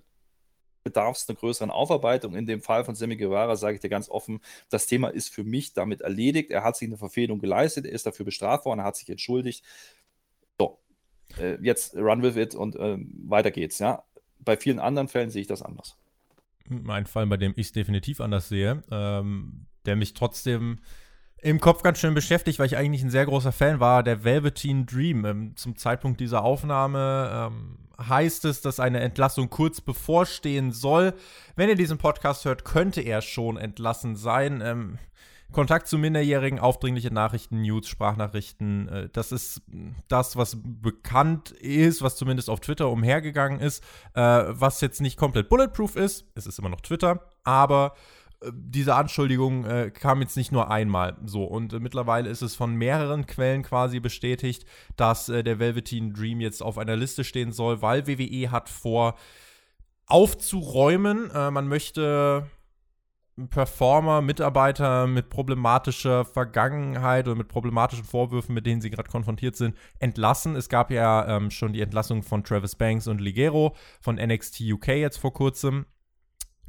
bedarf es einer größeren Aufarbeitung. In dem Fall von Sammy Guevara sage ich dir ganz offen, das Thema ist für mich damit erledigt. Er hat sich eine Verfehlung geleistet, er ist dafür bestraft worden, er hat sich entschuldigt. So, äh, jetzt run with it und äh, weiter geht's. Ja? Bei vielen anderen Fällen sehe ich das anders. Mein Fall, bei dem ich es definitiv anders sehe, ähm, der mich trotzdem im Kopf ganz schön beschäftigt, weil ich eigentlich ein sehr großer Fan war, der Velveteen Dream. Ähm, zum Zeitpunkt dieser Aufnahme ähm, heißt es, dass eine Entlassung kurz bevorstehen soll. Wenn ihr diesen Podcast hört, könnte er schon entlassen sein. Ähm, Kontakt zu Minderjährigen, aufdringliche Nachrichten, News, Sprachnachrichten. Äh, das ist das, was bekannt ist, was zumindest auf Twitter umhergegangen ist, äh, was jetzt nicht komplett bulletproof ist. Es ist immer noch Twitter, aber diese Anschuldigung äh, kam jetzt nicht nur einmal so. Und äh, mittlerweile ist es von mehreren Quellen quasi bestätigt, dass äh, der Velveteen Dream jetzt auf einer Liste stehen soll, weil WWE hat vor, aufzuräumen. Äh, man möchte Performer, Mitarbeiter mit problematischer Vergangenheit oder mit problematischen Vorwürfen, mit denen sie gerade konfrontiert sind, entlassen. Es gab ja ähm, schon die Entlassung von Travis Banks und Ligero von NXT UK jetzt vor kurzem.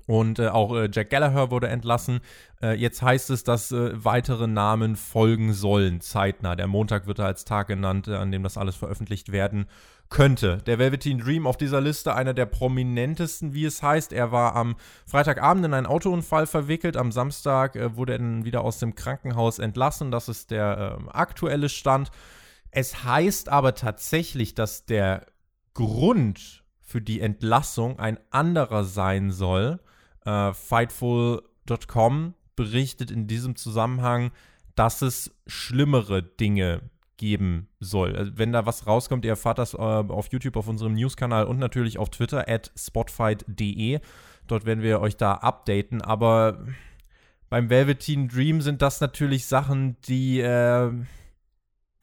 Und äh, auch äh, Jack Gallagher wurde entlassen. Äh, jetzt heißt es, dass äh, weitere Namen folgen sollen, zeitnah. Der Montag wird da als Tag genannt, äh, an dem das alles veröffentlicht werden könnte. Der Velveteen Dream auf dieser Liste einer der prominentesten, wie es heißt. Er war am Freitagabend in einen Autounfall verwickelt. Am Samstag äh, wurde er dann wieder aus dem Krankenhaus entlassen. Das ist der ähm, aktuelle Stand. Es heißt aber tatsächlich, dass der Grund für die Entlassung ein anderer sein soll. Äh, Fightful.com berichtet in diesem Zusammenhang, dass es schlimmere Dinge geben soll. Also wenn da was rauskommt, ihr erfahrt das äh, auf YouTube, auf unserem News-Kanal und natürlich auf Twitter at spotfight.de. Dort werden wir euch da updaten. Aber beim Velveteen Dream sind das natürlich Sachen, die äh,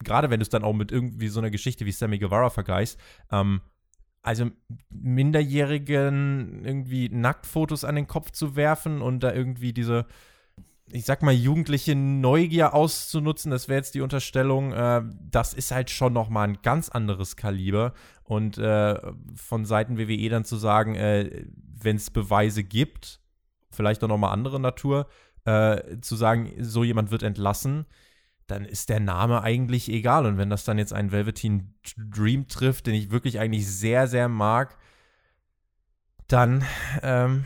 gerade wenn du es dann auch mit irgendwie so einer Geschichte wie Sammy Guevara vergleichst, ähm, also Minderjährigen irgendwie Nacktfotos an den Kopf zu werfen und da irgendwie diese, ich sag mal, jugendliche Neugier auszunutzen, das wäre jetzt die Unterstellung, äh, das ist halt schon nochmal ein ganz anderes Kaliber. Und äh, von Seiten WWE dann zu sagen, äh, wenn es Beweise gibt, vielleicht auch nochmal andere Natur, äh, zu sagen, so jemand wird entlassen, dann ist der Name eigentlich egal. Und wenn das dann jetzt einen Velveteen Dream trifft, den ich wirklich eigentlich sehr, sehr mag, dann ähm,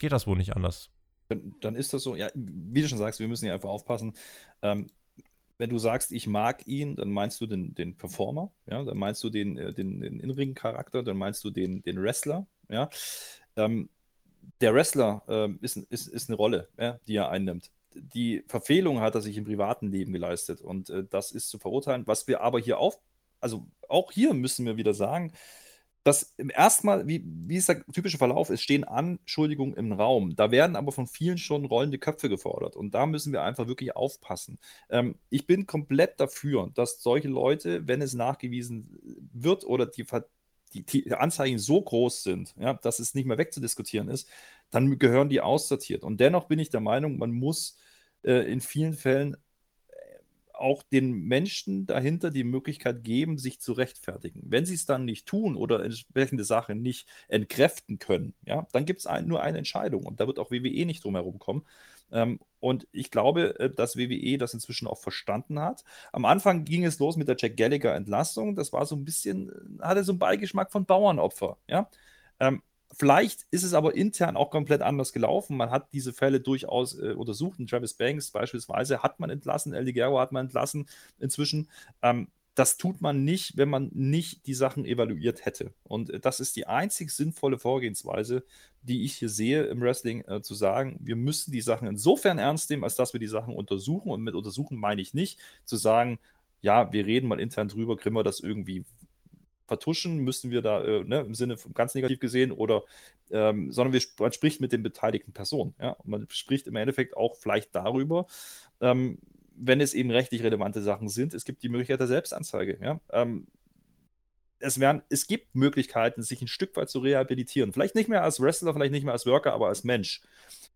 geht das wohl nicht anders. Dann, ist das so, ja, wie du schon sagst, wir müssen ja einfach aufpassen. Ähm, wenn du sagst, ich mag ihn, dann meinst du den, den Performer, ja, dann meinst du den, äh, den, den Inring-Charakter, dann meinst du den, den Wrestler, ja. Ähm, der Wrestler äh, ist, ist, ist eine Rolle, ja, die er einnimmt die Verfehlung hat er sich im privaten Leben geleistet und äh, das ist zu verurteilen. Was wir aber hier auf, also auch hier müssen wir wieder sagen, das erstmal, wie, wie ist der typische Verlauf? Es stehen Anschuldigungen im Raum. Da werden aber von vielen schon rollende Köpfe gefordert. Und da müssen wir einfach wirklich aufpassen. Ähm, ich bin komplett dafür, dass solche Leute, wenn es nachgewiesen wird oder die, die, die Anzeigen so groß sind, ja, dass es nicht mehr wegzudiskutieren ist, dann gehören die aussortiert. Und dennoch bin ich der Meinung, man muss äh, in vielen Fällen auch den Menschen dahinter die Möglichkeit geben, sich zu rechtfertigen. Wenn sie es dann nicht tun oder entsprechende Sachen nicht entkräften können, ja, dann gibt es ein, nur eine Entscheidung und da wird auch WWE nicht drum herum kommen. Ähm, und ich glaube, äh, dass WWE das inzwischen auch verstanden hat. Am Anfang ging es los mit der Jack Gallagher Entlassung. Das war so ein bisschen, hatte so einen Beigeschmack von Bauernopfer. Ja? Ähm, Vielleicht ist es aber intern auch komplett anders gelaufen. Man hat diese Fälle durchaus äh, untersucht. Travis Banks beispielsweise hat man entlassen, El Ligero hat man entlassen inzwischen. Ähm, das tut man nicht, wenn man nicht die Sachen evaluiert hätte. Und äh, das ist die einzig sinnvolle Vorgehensweise, die ich hier sehe im Wrestling, äh, zu sagen, wir müssen die Sachen insofern ernst nehmen, als dass wir die Sachen untersuchen. Und mit untersuchen meine ich nicht zu sagen, ja, wir reden mal intern drüber, kriegen wir das irgendwie vertuschen, müssen wir da äh, ne, im Sinne ganz negativ gesehen oder ähm, sondern wir, man spricht mit den beteiligten Personen. Ja? Und man spricht im Endeffekt auch vielleicht darüber, ähm, wenn es eben rechtlich relevante Sachen sind. Es gibt die Möglichkeit der Selbstanzeige. Ja? Ähm, es, werden, es gibt Möglichkeiten, sich ein Stück weit zu rehabilitieren. Vielleicht nicht mehr als Wrestler, vielleicht nicht mehr als Worker, aber als Mensch.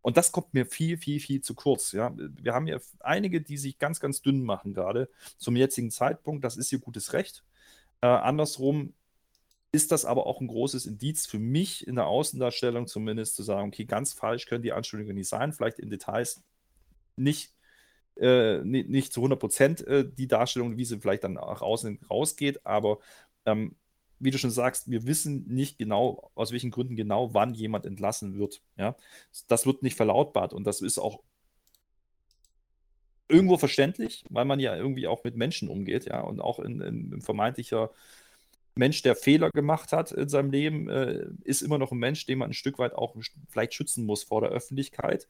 Und das kommt mir viel, viel, viel zu kurz. Ja? Wir haben ja einige, die sich ganz, ganz dünn machen, gerade zum jetzigen Zeitpunkt. Das ist ihr gutes Recht. Äh, andersrum ist das aber auch ein großes Indiz für mich in der Außendarstellung zumindest zu sagen, okay, ganz falsch können die Anschuldigungen nicht sein, vielleicht in Details nicht, äh, nicht, zu 100 Prozent äh, die Darstellung, wie sie vielleicht dann nach außen rausgeht, aber ähm, wie du schon sagst, wir wissen nicht genau, aus welchen Gründen genau, wann jemand entlassen wird. Ja? Das wird nicht verlautbart und das ist auch irgendwo verständlich, weil man ja irgendwie auch mit Menschen umgeht, ja, und auch in, in, ein vermeintlicher Mensch, der Fehler gemacht hat in seinem Leben, äh, ist immer noch ein Mensch, den man ein Stück weit auch vielleicht schützen muss vor der Öffentlichkeit.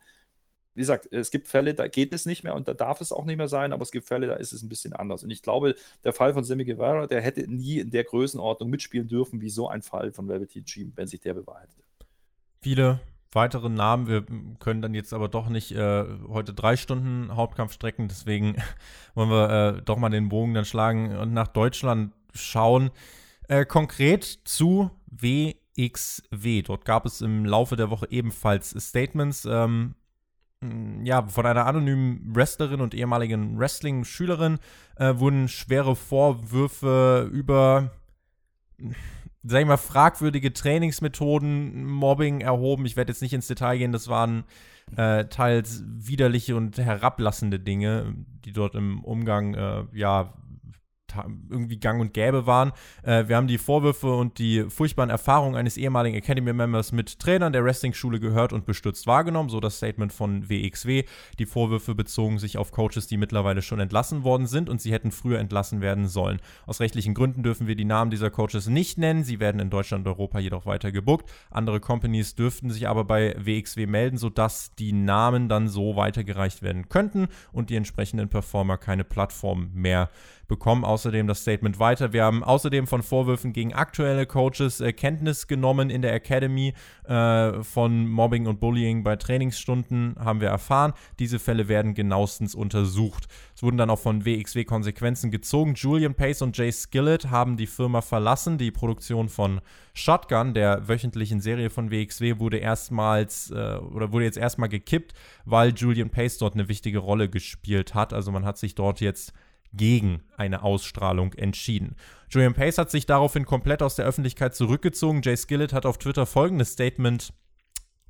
Wie gesagt, es gibt Fälle, da geht es nicht mehr und da darf es auch nicht mehr sein, aber es gibt Fälle, da ist es ein bisschen anders. Und ich glaube, der Fall von Sammy Guevara, der hätte nie in der Größenordnung mitspielen dürfen, wie so ein Fall von Velveteen Dream, wenn sich der bewahrheitet. Viele weitere Namen. Wir können dann jetzt aber doch nicht äh, heute drei Stunden Hauptkampf strecken. Deswegen wollen wir äh, doch mal den Bogen dann schlagen und nach Deutschland schauen. Äh, konkret zu WXW. Dort gab es im Laufe der Woche ebenfalls Statements. Ähm, ja, von einer anonymen Wrestlerin und ehemaligen Wrestling-Schülerin äh, wurden schwere Vorwürfe über sag ich mal, fragwürdige Trainingsmethoden, Mobbing erhoben. Ich werde jetzt nicht ins Detail gehen, das waren äh, teils widerliche und herablassende Dinge, die dort im Umgang äh, ja irgendwie gang und gäbe waren. Äh, wir haben die Vorwürfe und die furchtbaren Erfahrungen eines ehemaligen Academy-Members mit Trainern der Wrestling-Schule gehört und bestürzt wahrgenommen, so das Statement von WXW. Die Vorwürfe bezogen sich auf Coaches, die mittlerweile schon entlassen worden sind und sie hätten früher entlassen werden sollen. Aus rechtlichen Gründen dürfen wir die Namen dieser Coaches nicht nennen. Sie werden in Deutschland und Europa jedoch weiter gebuckt. Andere Companies dürften sich aber bei WXW melden, sodass die Namen dann so weitergereicht werden könnten und die entsprechenden Performer keine Plattform mehr bekommen außerdem das Statement weiter. Wir haben außerdem von Vorwürfen gegen aktuelle Coaches äh, Kenntnis genommen in der Academy äh, von Mobbing und Bullying bei Trainingsstunden, haben wir erfahren. Diese Fälle werden genauestens untersucht. Es wurden dann auch von WXW Konsequenzen gezogen. Julian Pace und Jay Skillett haben die Firma verlassen. Die Produktion von Shotgun, der wöchentlichen Serie von WXW, wurde erstmals äh, oder wurde jetzt erstmal gekippt, weil Julian Pace dort eine wichtige Rolle gespielt hat. Also man hat sich dort jetzt gegen eine Ausstrahlung entschieden. Julian Pace hat sich daraufhin komplett aus der Öffentlichkeit zurückgezogen. Jay Skillett hat auf Twitter folgendes Statement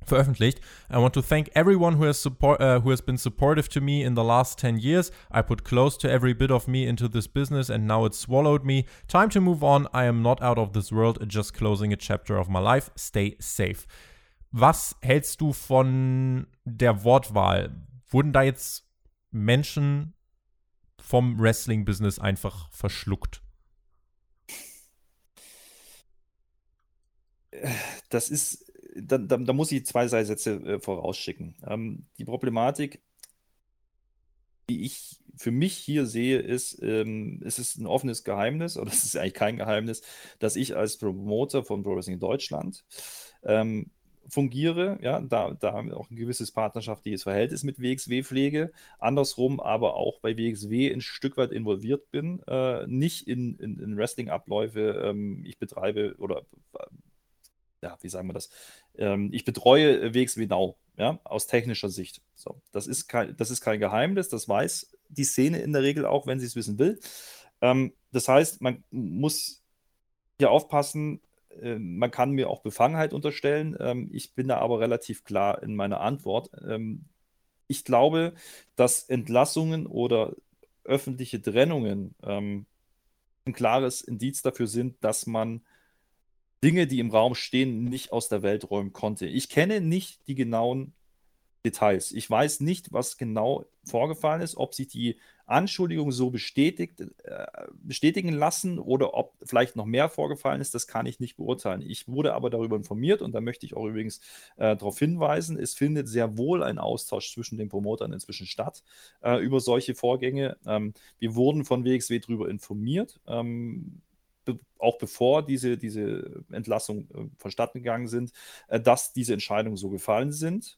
veröffentlicht. I want to thank everyone who has, support, uh, who has been supportive to me in the last 10 years. I put close to every bit of me into this business and now it swallowed me. Time to move on. I am not out of this world, just closing a chapter of my life. Stay safe. Was hältst du von der Wortwahl? Wurden da jetzt Menschen vom Wrestling-Business einfach verschluckt? Das ist, da, da, da muss ich zwei Sätze äh, vorausschicken. Ähm, die Problematik, die ich für mich hier sehe, ist, ähm, es ist ein offenes Geheimnis, oder es ist eigentlich kein Geheimnis, dass ich als Promoter von Pro Wrestling Deutschland ähm, fungiere, ja, da, da haben wir auch ein gewisses partnerschaftliches Verhältnis mit WXW pflege, andersrum aber auch bei WXW ein Stück weit involviert bin, äh, nicht in, in, in Wrestling-Abläufe, ähm, ich betreibe oder ja, wie sagen wir das? Ähm, ich betreue WXW Now, ja, aus technischer Sicht. So, das ist kein, das ist kein Geheimnis, das weiß die Szene in der Regel auch, wenn sie es wissen will. Ähm, das heißt, man muss hier aufpassen, äh, man kann mir auch Befangenheit unterstellen. Ähm, ich bin da aber relativ klar in meiner Antwort. Ähm, ich glaube, dass Entlassungen oder öffentliche Trennungen ähm, ein klares Indiz dafür sind, dass man Dinge, die im Raum stehen, nicht aus der Welt räumen konnte. Ich kenne nicht die genauen Details. Ich weiß nicht, was genau vorgefallen ist, ob sich die Anschuldigungen so bestätigt, äh, bestätigen lassen oder ob vielleicht noch mehr vorgefallen ist, das kann ich nicht beurteilen. Ich wurde aber darüber informiert und da möchte ich auch übrigens äh, darauf hinweisen, es findet sehr wohl ein Austausch zwischen den Promotern inzwischen statt äh, über solche Vorgänge. Ähm, wir wurden von WXW darüber informiert. Ähm, auch bevor diese, diese Entlassung äh, vonstatten gegangen sind, äh, dass diese Entscheidungen so gefallen sind.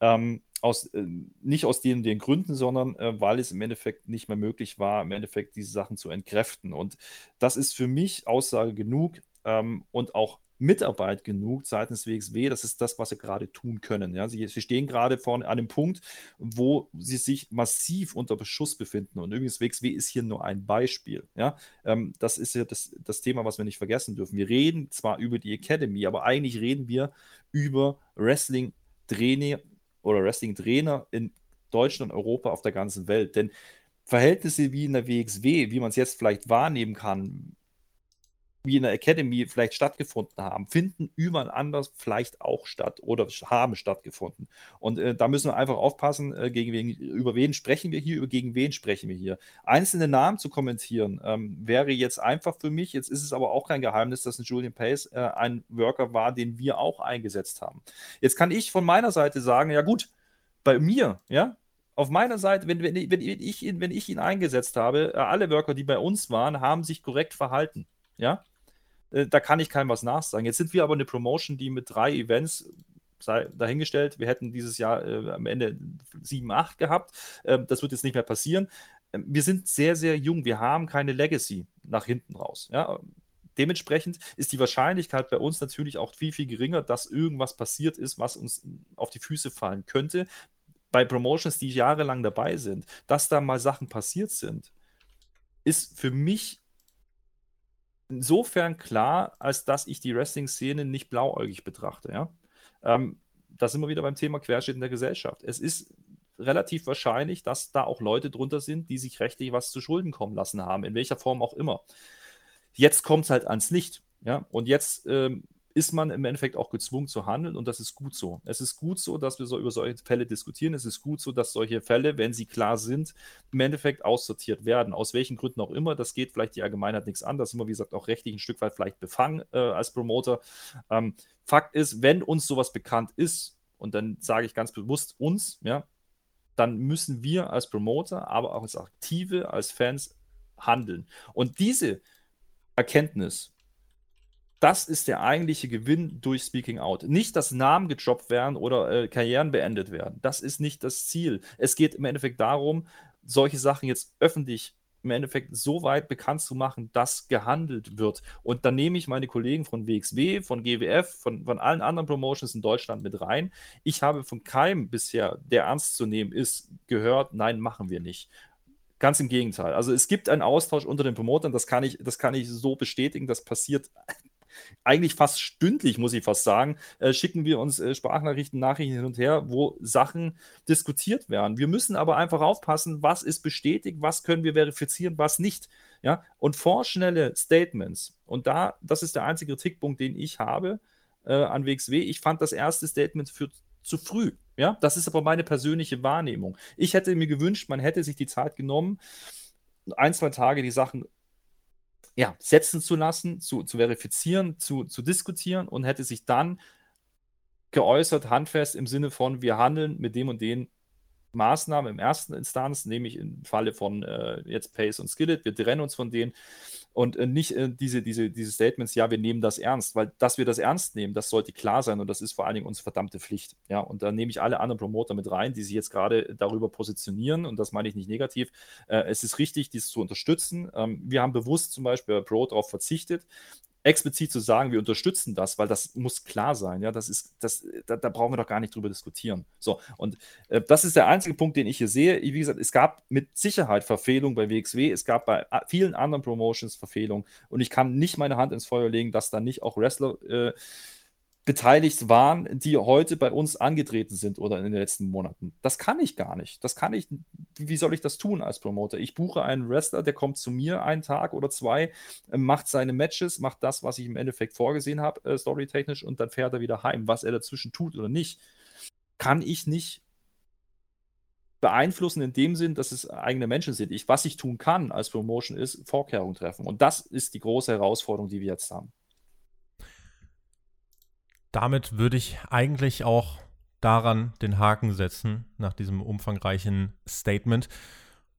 Ähm, aus, äh, nicht aus den, den Gründen, sondern äh, weil es im Endeffekt nicht mehr möglich war, im Endeffekt diese Sachen zu entkräften. Und das ist für mich Aussage genug ähm, und auch Mitarbeit genug seitens WXW. Das ist das, was sie gerade tun können. Ja, sie, sie stehen gerade vor einem Punkt, wo sie sich massiv unter Beschuss befinden. Und übrigens, WXW ist hier nur ein Beispiel. Ja, ähm, das ist ja das, das Thema, was wir nicht vergessen dürfen. Wir reden zwar über die Academy, aber eigentlich reden wir über Wrestling-Trainer oder Wrestling-Trainer in Deutschland, Europa, auf der ganzen Welt. Denn Verhältnisse wie in der WXW, wie man es jetzt vielleicht wahrnehmen kann, wie in der Academy vielleicht stattgefunden haben, finden überall anders vielleicht auch statt oder haben stattgefunden. Und äh, da müssen wir einfach aufpassen, äh, gegen wen, über wen sprechen wir hier, über gegen wen sprechen wir hier. Einzelne Namen zu kommentieren ähm, wäre jetzt einfach für mich. Jetzt ist es aber auch kein Geheimnis, dass ein Julian Pace äh, ein Worker war, den wir auch eingesetzt haben. Jetzt kann ich von meiner Seite sagen, ja gut, bei mir, ja, auf meiner Seite, wenn, wenn, wenn, ich, ihn, wenn ich ihn eingesetzt habe, äh, alle Worker, die bei uns waren, haben sich korrekt verhalten. Ja, da kann ich keinem was nachsagen. Jetzt sind wir aber eine Promotion, die mit drei Events dahingestellt, wir hätten dieses Jahr äh, am Ende 7, 8 gehabt. Ähm, das wird jetzt nicht mehr passieren. Ähm, wir sind sehr, sehr jung. Wir haben keine Legacy nach hinten raus. Ja? Dementsprechend ist die Wahrscheinlichkeit bei uns natürlich auch viel, viel geringer, dass irgendwas passiert ist, was uns auf die Füße fallen könnte. Bei Promotions, die jahrelang dabei sind, dass da mal Sachen passiert sind, ist für mich insofern klar, als dass ich die Wrestling-Szene nicht blauäugig betrachte. Ja? Ähm, da sind wir wieder beim Thema Querschnitt in der Gesellschaft. Es ist relativ wahrscheinlich, dass da auch Leute drunter sind, die sich rechtlich was zu Schulden kommen lassen haben, in welcher Form auch immer. Jetzt kommt es halt ans Licht. Ja? Und jetzt ähm, ist man im Endeffekt auch gezwungen zu handeln und das ist gut so. Es ist gut so, dass wir so über solche Fälle diskutieren. Es ist gut so, dass solche Fälle, wenn sie klar sind, im Endeffekt aussortiert werden. Aus welchen Gründen auch immer. Das geht vielleicht die Allgemeinheit nichts an. Das sind wir, wie gesagt, auch rechtlich ein Stück weit vielleicht befangen äh, als Promoter. Ähm, Fakt ist, wenn uns sowas bekannt ist, und dann sage ich ganz bewusst uns, ja, dann müssen wir als Promoter, aber auch als Aktive, als Fans handeln. Und diese Erkenntnis, das ist der eigentliche Gewinn durch Speaking Out. Nicht, dass Namen gedroppt werden oder äh, Karrieren beendet werden. Das ist nicht das Ziel. Es geht im Endeffekt darum, solche Sachen jetzt öffentlich im Endeffekt so weit bekannt zu machen, dass gehandelt wird. Und dann nehme ich meine Kollegen von WXW, von GWF, von, von allen anderen Promotions in Deutschland mit rein. Ich habe von keinem bisher, der ernst zu nehmen ist, gehört, nein, machen wir nicht. Ganz im Gegenteil. Also es gibt einen Austausch unter den Promotern, das kann ich, das kann ich so bestätigen. Das passiert eigentlich fast stündlich, muss ich fast sagen, äh, schicken wir uns äh, Sprachnachrichten, Nachrichten hin und her, wo Sachen diskutiert werden. Wir müssen aber einfach aufpassen, was ist bestätigt, was können wir verifizieren, was nicht. Ja? Und vorschnelle Statements, und da, das ist der einzige Kritikpunkt, den ich habe äh, an WXW. Ich fand das erste Statement für zu früh. Ja, das ist aber meine persönliche Wahrnehmung. Ich hätte mir gewünscht, man hätte sich die Zeit genommen, ein, zwei Tage die Sachen ja, setzen zu lassen, zu, zu verifizieren, zu, zu diskutieren und hätte sich dann geäußert, handfest im Sinne von, wir handeln mit dem und den Maßnahme im ersten Instanz, nämlich im Falle von äh, jetzt Pace und Skillet. Wir trennen uns von denen und äh, nicht äh, diese, diese, diese Statements, ja, wir nehmen das ernst, weil dass wir das ernst nehmen, das sollte klar sein und das ist vor allen Dingen unsere verdammte Pflicht. Ja, und da nehme ich alle anderen Promoter mit rein, die sich jetzt gerade darüber positionieren und das meine ich nicht negativ. Äh, es ist richtig, dies zu unterstützen. Ähm, wir haben bewusst zum Beispiel bei Pro darauf verzichtet, explizit zu sagen, wir unterstützen das, weil das muss klar sein. Ja, das ist, das, da, da brauchen wir doch gar nicht drüber diskutieren. So, und äh, das ist der einzige Punkt, den ich hier sehe. Wie gesagt, es gab mit Sicherheit Verfehlungen bei WXW, es gab bei vielen anderen Promotions Verfehlungen und ich kann nicht meine Hand ins Feuer legen, dass da nicht auch Wrestler äh, beteiligt waren, die heute bei uns angetreten sind oder in den letzten Monaten. Das kann ich gar nicht. Das kann ich, wie soll ich das tun als Promoter? Ich buche einen Wrestler, der kommt zu mir einen Tag oder zwei, äh, macht seine Matches, macht das, was ich im Endeffekt vorgesehen habe, äh, storytechnisch, und dann fährt er wieder heim. Was er dazwischen tut oder nicht, kann ich nicht beeinflussen in dem Sinn, dass es eigene Menschen sind. Ich, was ich tun kann als Promotion ist Vorkehrungen treffen. Und das ist die große Herausforderung, die wir jetzt haben damit würde ich eigentlich auch daran den Haken setzen, nach diesem umfangreichen Statement.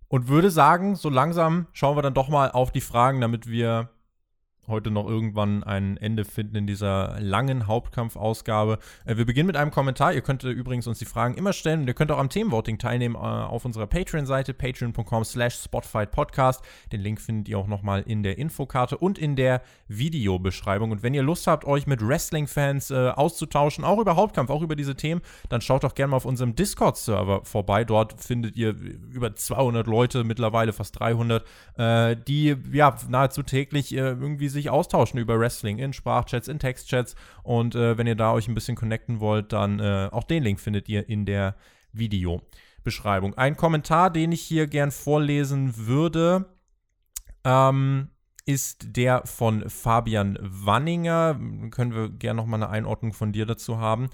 Und würde sagen, so langsam schauen wir dann doch mal auf die Fragen, damit wir heute noch irgendwann ein Ende finden in dieser langen Hauptkampfausgabe. Äh, wir beginnen mit einem Kommentar. Ihr könnt äh, übrigens uns die Fragen immer stellen und ihr könnt auch am Themenvoting teilnehmen äh, auf unserer Patreon-Seite, patreon.com slash Podcast. Den Link findet ihr auch nochmal in der Infokarte und in der Videobeschreibung. Und wenn ihr Lust habt, euch mit Wrestling-Fans äh, auszutauschen, auch über Hauptkampf, auch über diese Themen, dann schaut doch gerne mal auf unserem Discord-Server vorbei. Dort findet ihr über 200 Leute, mittlerweile fast 300, äh, die ja nahezu täglich irgendwie sich austauschen über Wrestling in Sprachchats, in Textchats. Und äh, wenn ihr da euch ein bisschen connecten wollt, dann äh, auch den Link findet ihr in der Videobeschreibung. Ein Kommentar, den ich hier gern vorlesen würde, ähm, ist der von Fabian Wanninger. Können wir gerne nochmal eine Einordnung von dir dazu haben.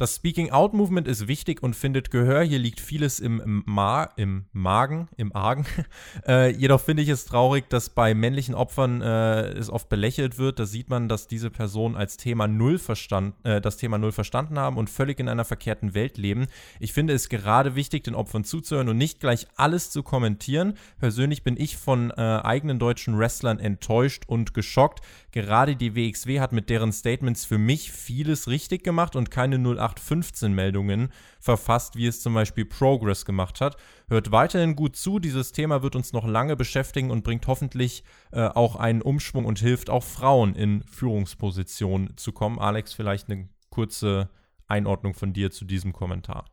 Das Speaking-Out-Movement ist wichtig und findet Gehör. Hier liegt vieles im, Ma im Magen, im Argen. äh, jedoch finde ich es traurig, dass bei männlichen Opfern äh, es oft belächelt wird. Da sieht man, dass diese Personen als Thema Null verstand, äh, das Thema Null verstanden haben und völlig in einer verkehrten Welt leben. Ich finde es gerade wichtig, den Opfern zuzuhören und nicht gleich alles zu kommentieren. Persönlich bin ich von äh, eigenen deutschen Wrestlern enttäuscht und geschockt. Gerade die WXW hat mit deren Statements für mich vieles richtig gemacht und keine 0815 Meldungen verfasst, wie es zum Beispiel Progress gemacht hat. Hört weiterhin gut zu, dieses Thema wird uns noch lange beschäftigen und bringt hoffentlich äh, auch einen Umschwung und hilft auch Frauen in Führungspositionen zu kommen. Alex, vielleicht eine kurze Einordnung von dir zu diesem Kommentar.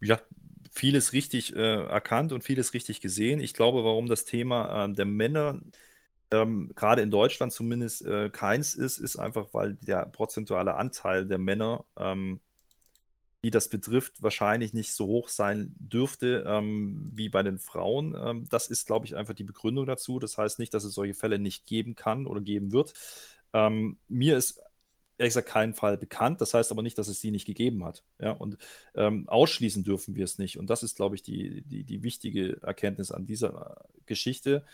Ja, vieles richtig äh, erkannt und vieles richtig gesehen. Ich glaube, warum das Thema äh, der Männer ähm, gerade in Deutschland zumindest äh, keins ist, ist einfach, weil der prozentuale Anteil der Männer, ähm, die das betrifft, wahrscheinlich nicht so hoch sein dürfte ähm, wie bei den Frauen. Ähm, das ist, glaube ich, einfach die Begründung dazu. Das heißt nicht, dass es solche Fälle nicht geben kann oder geben wird. Ähm, mir ist ehrlich gesagt kein Fall bekannt. Das heißt aber nicht, dass es sie nicht gegeben hat. Ja, und ähm, ausschließen dürfen wir es nicht. Und das ist, glaube ich, die, die, die wichtige Erkenntnis an dieser Geschichte.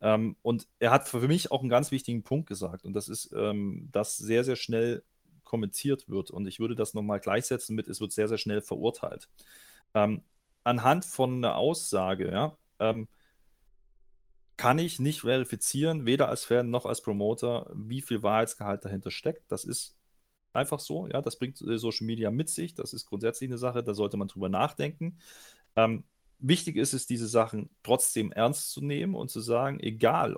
Ähm, und er hat für mich auch einen ganz wichtigen Punkt gesagt, und das ist, ähm, dass sehr, sehr schnell kommentiert wird. Und ich würde das nochmal gleichsetzen mit, es wird sehr, sehr schnell verurteilt. Ähm, anhand von einer Aussage, ja, ähm, kann ich nicht verifizieren, weder als Fan noch als Promoter, wie viel Wahrheitsgehalt dahinter steckt. Das ist einfach so, ja, das bringt äh, Social Media mit sich. Das ist grundsätzlich eine Sache, da sollte man drüber nachdenken. Ähm, wichtig ist es, diese Sachen trotzdem ernst zu nehmen und zu sagen, egal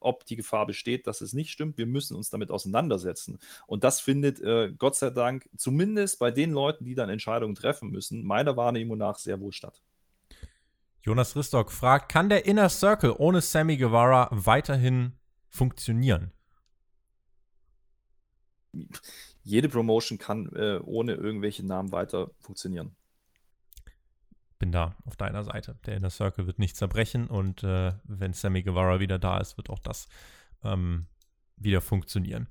ob die Gefahr besteht, dass es nicht stimmt, wir müssen uns damit auseinandersetzen. Und das findet äh, Gott sei Dank zumindest bei den Leuten, die dann Entscheidungen treffen müssen, meiner Wahrnehmung nach sehr wohl statt. Jonas Ristock fragt, kann der Inner Circle ohne Sammy Guevara weiterhin funktionieren? Jede Promotion kann äh, ohne irgendwelche Namen weiter funktionieren da auf deiner Seite. Der Inner Circle wird nicht zerbrechen und äh, wenn Sammy Guevara wieder da ist, wird auch das ähm, wieder funktionieren.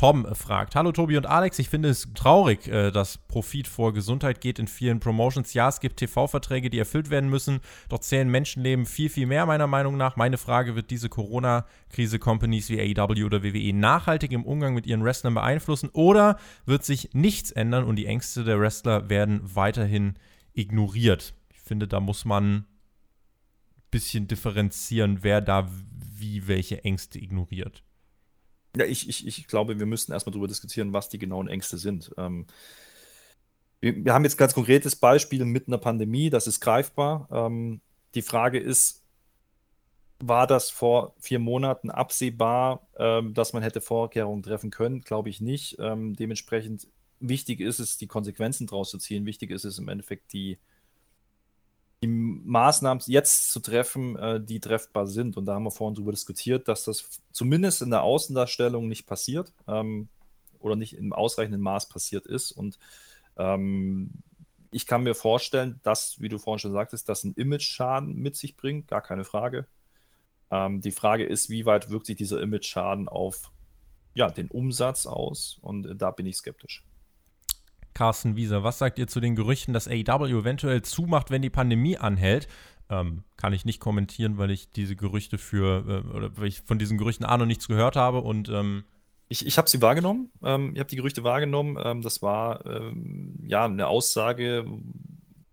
Tom fragt: Hallo Tobi und Alex, ich finde es traurig, äh, dass Profit vor Gesundheit geht in vielen Promotions. Ja, es gibt TV-Verträge, die erfüllt werden müssen, doch zählen Menschenleben viel, viel mehr, meiner Meinung nach. Meine Frage: Wird diese Corona-Krise Companies wie AEW oder WWE nachhaltig im Umgang mit ihren Wrestlern beeinflussen oder wird sich nichts ändern und die Ängste der Wrestler werden weiterhin ignoriert? Finde, da muss man ein bisschen differenzieren, wer da wie welche Ängste ignoriert. Ja, ich, ich, ich glaube, wir müssten erstmal darüber diskutieren, was die genauen Ängste sind. Ähm, wir, wir, haben jetzt ein ganz konkretes Beispiel mit einer Pandemie, das ist greifbar. Ähm, die Frage ist, war das vor vier Monaten absehbar, ähm, dass man hätte Vorkehrungen treffen können? Glaube ich nicht. Ähm, dementsprechend wichtig ist es, die Konsequenzen daraus zu ziehen. Wichtig ist es im Endeffekt, die, die Maßnahmen jetzt zu treffen, äh, die treffbar sind. Und da haben wir vorhin darüber diskutiert, dass das zumindest in der Außendarstellung nicht passiert ähm, oder nicht im ausreichenden Maß passiert ist. Und ähm, ich kann mir vorstellen, dass, wie du vorhin schon sagtest, das einen Image-Schaden mit sich bringt, gar keine Frage. Ähm, die Frage ist, wie weit wirkt sich dieser Image-Schaden auf ja, den Umsatz aus? Und äh, da bin ich skeptisch. Carsten Wieser, was sagt ihr zu den Gerüchten, dass AEW eventuell zumacht, wenn die Pandemie anhält? Ähm, kann ich nicht kommentieren, weil ich diese Gerüchte für, äh, oder weil ich von diesen Gerüchten A noch nichts gehört habe und ähm ich, ich habe sie wahrgenommen. Ähm, ich habe die Gerüchte wahrgenommen. Ähm, das war ähm, ja eine Aussage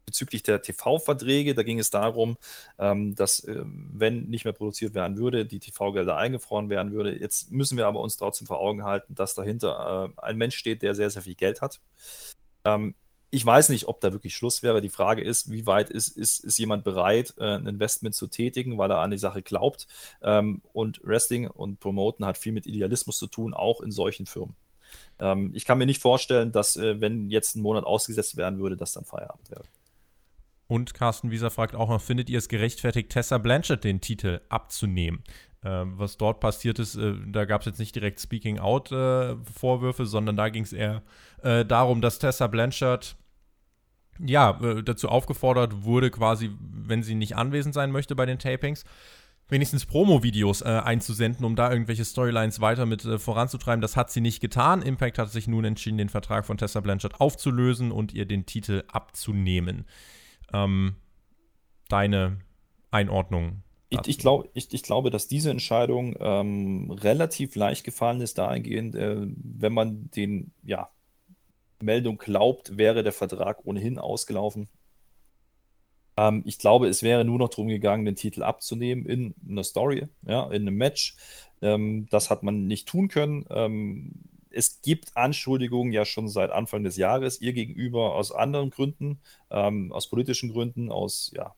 bezüglich der TV-Verträge. Da ging es darum, ähm, dass, äh, wenn nicht mehr produziert werden würde, die TV-Gelder eingefroren werden würde. Jetzt müssen wir aber uns trotzdem vor Augen halten, dass dahinter äh, ein Mensch steht, der sehr, sehr viel Geld hat. Ähm, ich weiß nicht, ob da wirklich Schluss wäre. Die Frage ist, wie weit ist, ist, ist jemand bereit, äh, ein Investment zu tätigen, weil er an die Sache glaubt. Ähm, und Wrestling und Promoten hat viel mit Idealismus zu tun, auch in solchen Firmen. Ähm, ich kann mir nicht vorstellen, dass, äh, wenn jetzt ein Monat ausgesetzt werden würde, dass dann Feierabend wäre. Und Carsten Wieser fragt auch noch, findet ihr es gerechtfertigt, Tessa Blanchett den Titel abzunehmen? Äh, was dort passiert ist, äh, da gab es jetzt nicht direkt Speaking-out-Vorwürfe, äh, sondern da ging es eher äh, darum, dass Tessa Blanchard ja, äh, dazu aufgefordert wurde, quasi, wenn sie nicht anwesend sein möchte bei den Tapings, wenigstens Promo-Videos äh, einzusenden, um da irgendwelche Storylines weiter mit äh, voranzutreiben. Das hat sie nicht getan. Impact hat sich nun entschieden, den Vertrag von Tessa Blanchard aufzulösen und ihr den Titel abzunehmen. Ähm, deine Einordnung ich, ich, glaub, ich, ich, glaube, dass diese Entscheidung ähm, relativ leicht gefallen ist, dahingehend, äh, wenn man den, ja, Meldung glaubt, wäre der Vertrag ohnehin ausgelaufen. Ähm, ich glaube, es wäre nur noch darum gegangen, den Titel abzunehmen in einer Story, ja, in einem Match. Ähm, das hat man nicht tun können. Es gibt Anschuldigungen ja schon seit Anfang des Jahres ihr gegenüber aus anderen Gründen, ähm, aus politischen Gründen, aus ja,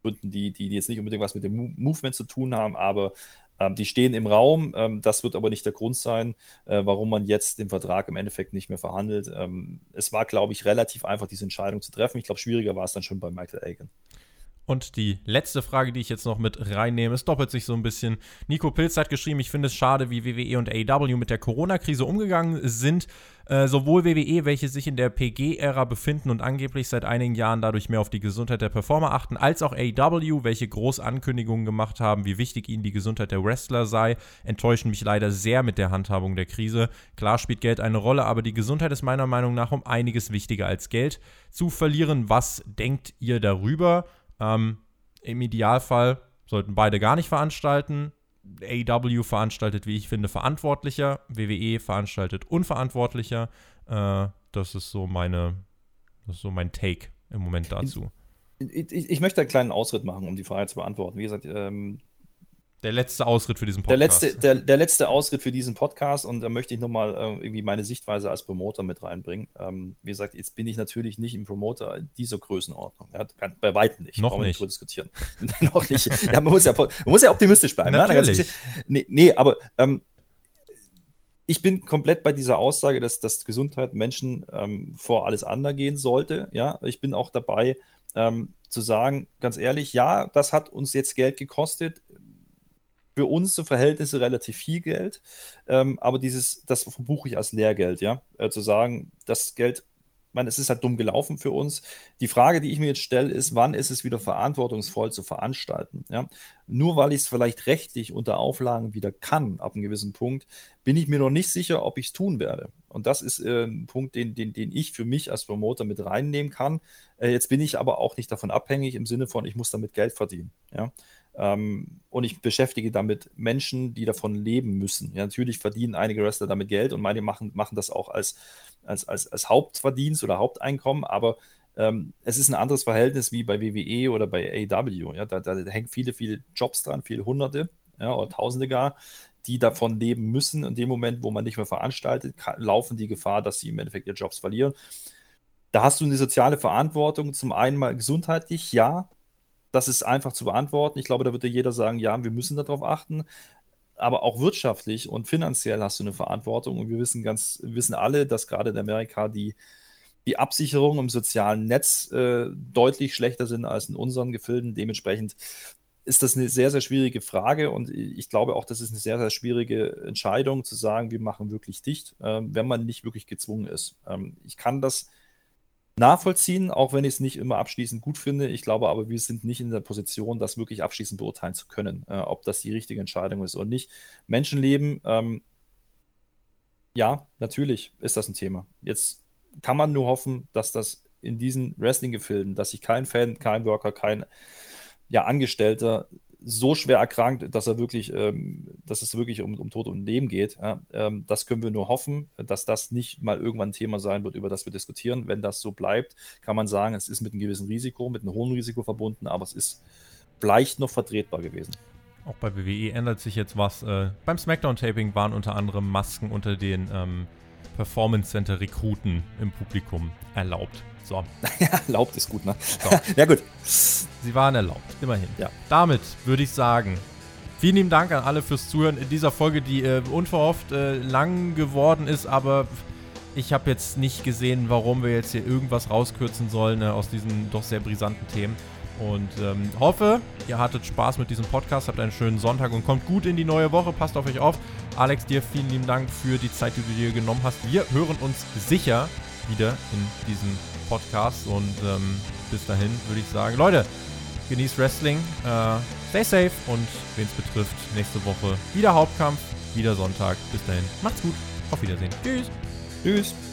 Gründen, die, die, jetzt nicht unbedingt was mit dem Movement zu tun haben, aber ähm, die stehen im Raum. Ähm, das wird aber nicht der Grund sein, äh, warum man jetzt den Vertrag im Endeffekt nicht mehr verhandelt. Ähm, es war, glaube ich, relativ einfach, diese Entscheidung zu treffen. Ich glaube, schwieriger war es dann schon bei Michael Agan. Und die letzte Frage, die ich jetzt noch mit reinnehme, es doppelt sich so ein bisschen. Nico Pilz hat geschrieben, ich finde es schade, wie WWE und AEW mit der Corona-Krise umgegangen sind. Äh, sowohl WWE, welche sich in der PG-Ära befinden und angeblich seit einigen Jahren dadurch mehr auf die Gesundheit der Performer achten, als auch AEW, welche Großankündigungen gemacht haben, wie wichtig ihnen die Gesundheit der Wrestler sei, enttäuschen mich leider sehr mit der Handhabung der Krise. Klar spielt Geld eine Rolle, aber die Gesundheit ist meiner Meinung nach um einiges wichtiger als Geld zu verlieren. Was denkt ihr darüber? Ähm, Im Idealfall sollten beide gar nicht veranstalten. AEW veranstaltet, wie ich finde, verantwortlicher. WWE veranstaltet unverantwortlicher. Äh, das ist so meine, das ist so mein Take im Moment dazu. Ich, ich, ich, möchte einen kleinen Ausritt machen, um die Frage zu beantworten. Wie gesagt, ähm, der letzte Ausritt für diesen Podcast. Der letzte, der, der letzte Ausritt für diesen Podcast und da möchte ich nochmal äh, irgendwie meine Sichtweise als Promoter mit reinbringen. Ähm, wie gesagt, jetzt bin ich natürlich nicht im Promoter dieser Größenordnung. Ja, bei weitem nicht. Noch nicht. nicht diskutieren. Noch nicht. Ja, man, muss ja, man muss ja optimistisch bleiben. Natürlich. Ja? Nee, nee, aber ähm, ich bin komplett bei dieser Aussage, dass, dass Gesundheit Menschen ähm, vor alles andere gehen sollte. Ja, ich bin auch dabei, ähm, zu sagen, ganz ehrlich, ja, das hat uns jetzt Geld gekostet für unsere Verhältnisse relativ viel Geld, ähm, aber dieses, das verbuche ich als Lehrgeld, ja. Äh, zu sagen, das Geld meine, es ist halt dumm gelaufen für uns. Die Frage, die ich mir jetzt stelle, ist, wann ist es wieder verantwortungsvoll zu veranstalten? Ja? Nur weil ich es vielleicht rechtlich unter Auflagen wieder kann, ab einem gewissen Punkt, bin ich mir noch nicht sicher, ob ich es tun werde. Und das ist äh, ein Punkt, den, den, den ich für mich als Promoter mit reinnehmen kann. Äh, jetzt bin ich aber auch nicht davon abhängig im Sinne von, ich muss damit Geld verdienen. Ja? Ähm, und ich beschäftige damit Menschen, die davon leben müssen. Ja, natürlich verdienen einige Wrestler damit Geld und manche machen, machen das auch als, als, als, als Hauptverdienst oder Haupteinkommen, aber ähm, es ist ein anderes Verhältnis wie bei WWE oder bei AW. Ja, da, da hängen viele, viele Jobs dran, viele Hunderte ja, oder Tausende gar, die davon leben müssen. In dem Moment, wo man nicht mehr veranstaltet, kann, laufen die Gefahr, dass sie im Endeffekt ihre Jobs verlieren. Da hast du eine soziale Verantwortung, zum einen mal gesundheitlich, ja, das ist einfach zu beantworten. Ich glaube, da würde jeder sagen, ja, wir müssen darauf achten. Aber auch wirtschaftlich und finanziell hast du eine Verantwortung. Und wir wissen ganz, wissen alle, dass gerade in Amerika die, die Absicherung im sozialen Netz äh, deutlich schlechter sind als in unseren Gefilden. Dementsprechend ist das eine sehr, sehr schwierige Frage und ich glaube auch, das ist eine sehr, sehr schwierige Entscheidung zu sagen, wir machen wirklich dicht, äh, wenn man nicht wirklich gezwungen ist. Ähm, ich kann das nachvollziehen, auch wenn ich es nicht immer abschließend gut finde. Ich glaube aber, wir sind nicht in der Position, das wirklich abschließend beurteilen zu können, äh, ob das die richtige Entscheidung ist oder nicht. Menschenleben, ähm, ja, natürlich ist das ein Thema. Jetzt kann man nur hoffen, dass das in diesen Wrestling-Gefilden, dass sich kein Fan, kein Worker, kein ja, Angestellter so schwer erkrankt, dass er wirklich, ähm, dass es wirklich um, um Tod und Leben geht. Ja, ähm, das können wir nur hoffen, dass das nicht mal irgendwann ein Thema sein wird, über das wir diskutieren. Wenn das so bleibt, kann man sagen, es ist mit einem gewissen Risiko, mit einem hohen Risiko verbunden, aber es ist vielleicht noch vertretbar gewesen. Auch bei WWE ändert sich jetzt was. Äh, beim SmackDown-Taping waren unter anderem Masken unter den ähm, Performance Center Rekruten im Publikum erlaubt. So. ja, erlaubt ist gut, ne? So. ja, gut. Sie waren erlaubt, immerhin. Ja. Damit würde ich sagen, vielen lieben Dank an alle fürs Zuhören in dieser Folge, die äh, unverhofft äh, lang geworden ist, aber ich habe jetzt nicht gesehen, warum wir jetzt hier irgendwas rauskürzen sollen äh, aus diesen doch sehr brisanten Themen. Und ähm, hoffe, ihr hattet Spaß mit diesem Podcast, habt einen schönen Sonntag und kommt gut in die neue Woche. Passt auf euch auf. Alex, dir vielen lieben Dank für die Zeit, die du dir genommen hast. Wir hören uns sicher wieder in diesem Podcast. Und ähm, bis dahin würde ich sagen, Leute, genießt Wrestling, äh, stay safe und wen es betrifft, nächste Woche wieder Hauptkampf, wieder Sonntag. Bis dahin, macht's gut, auf Wiedersehen. Tschüss. Tschüss.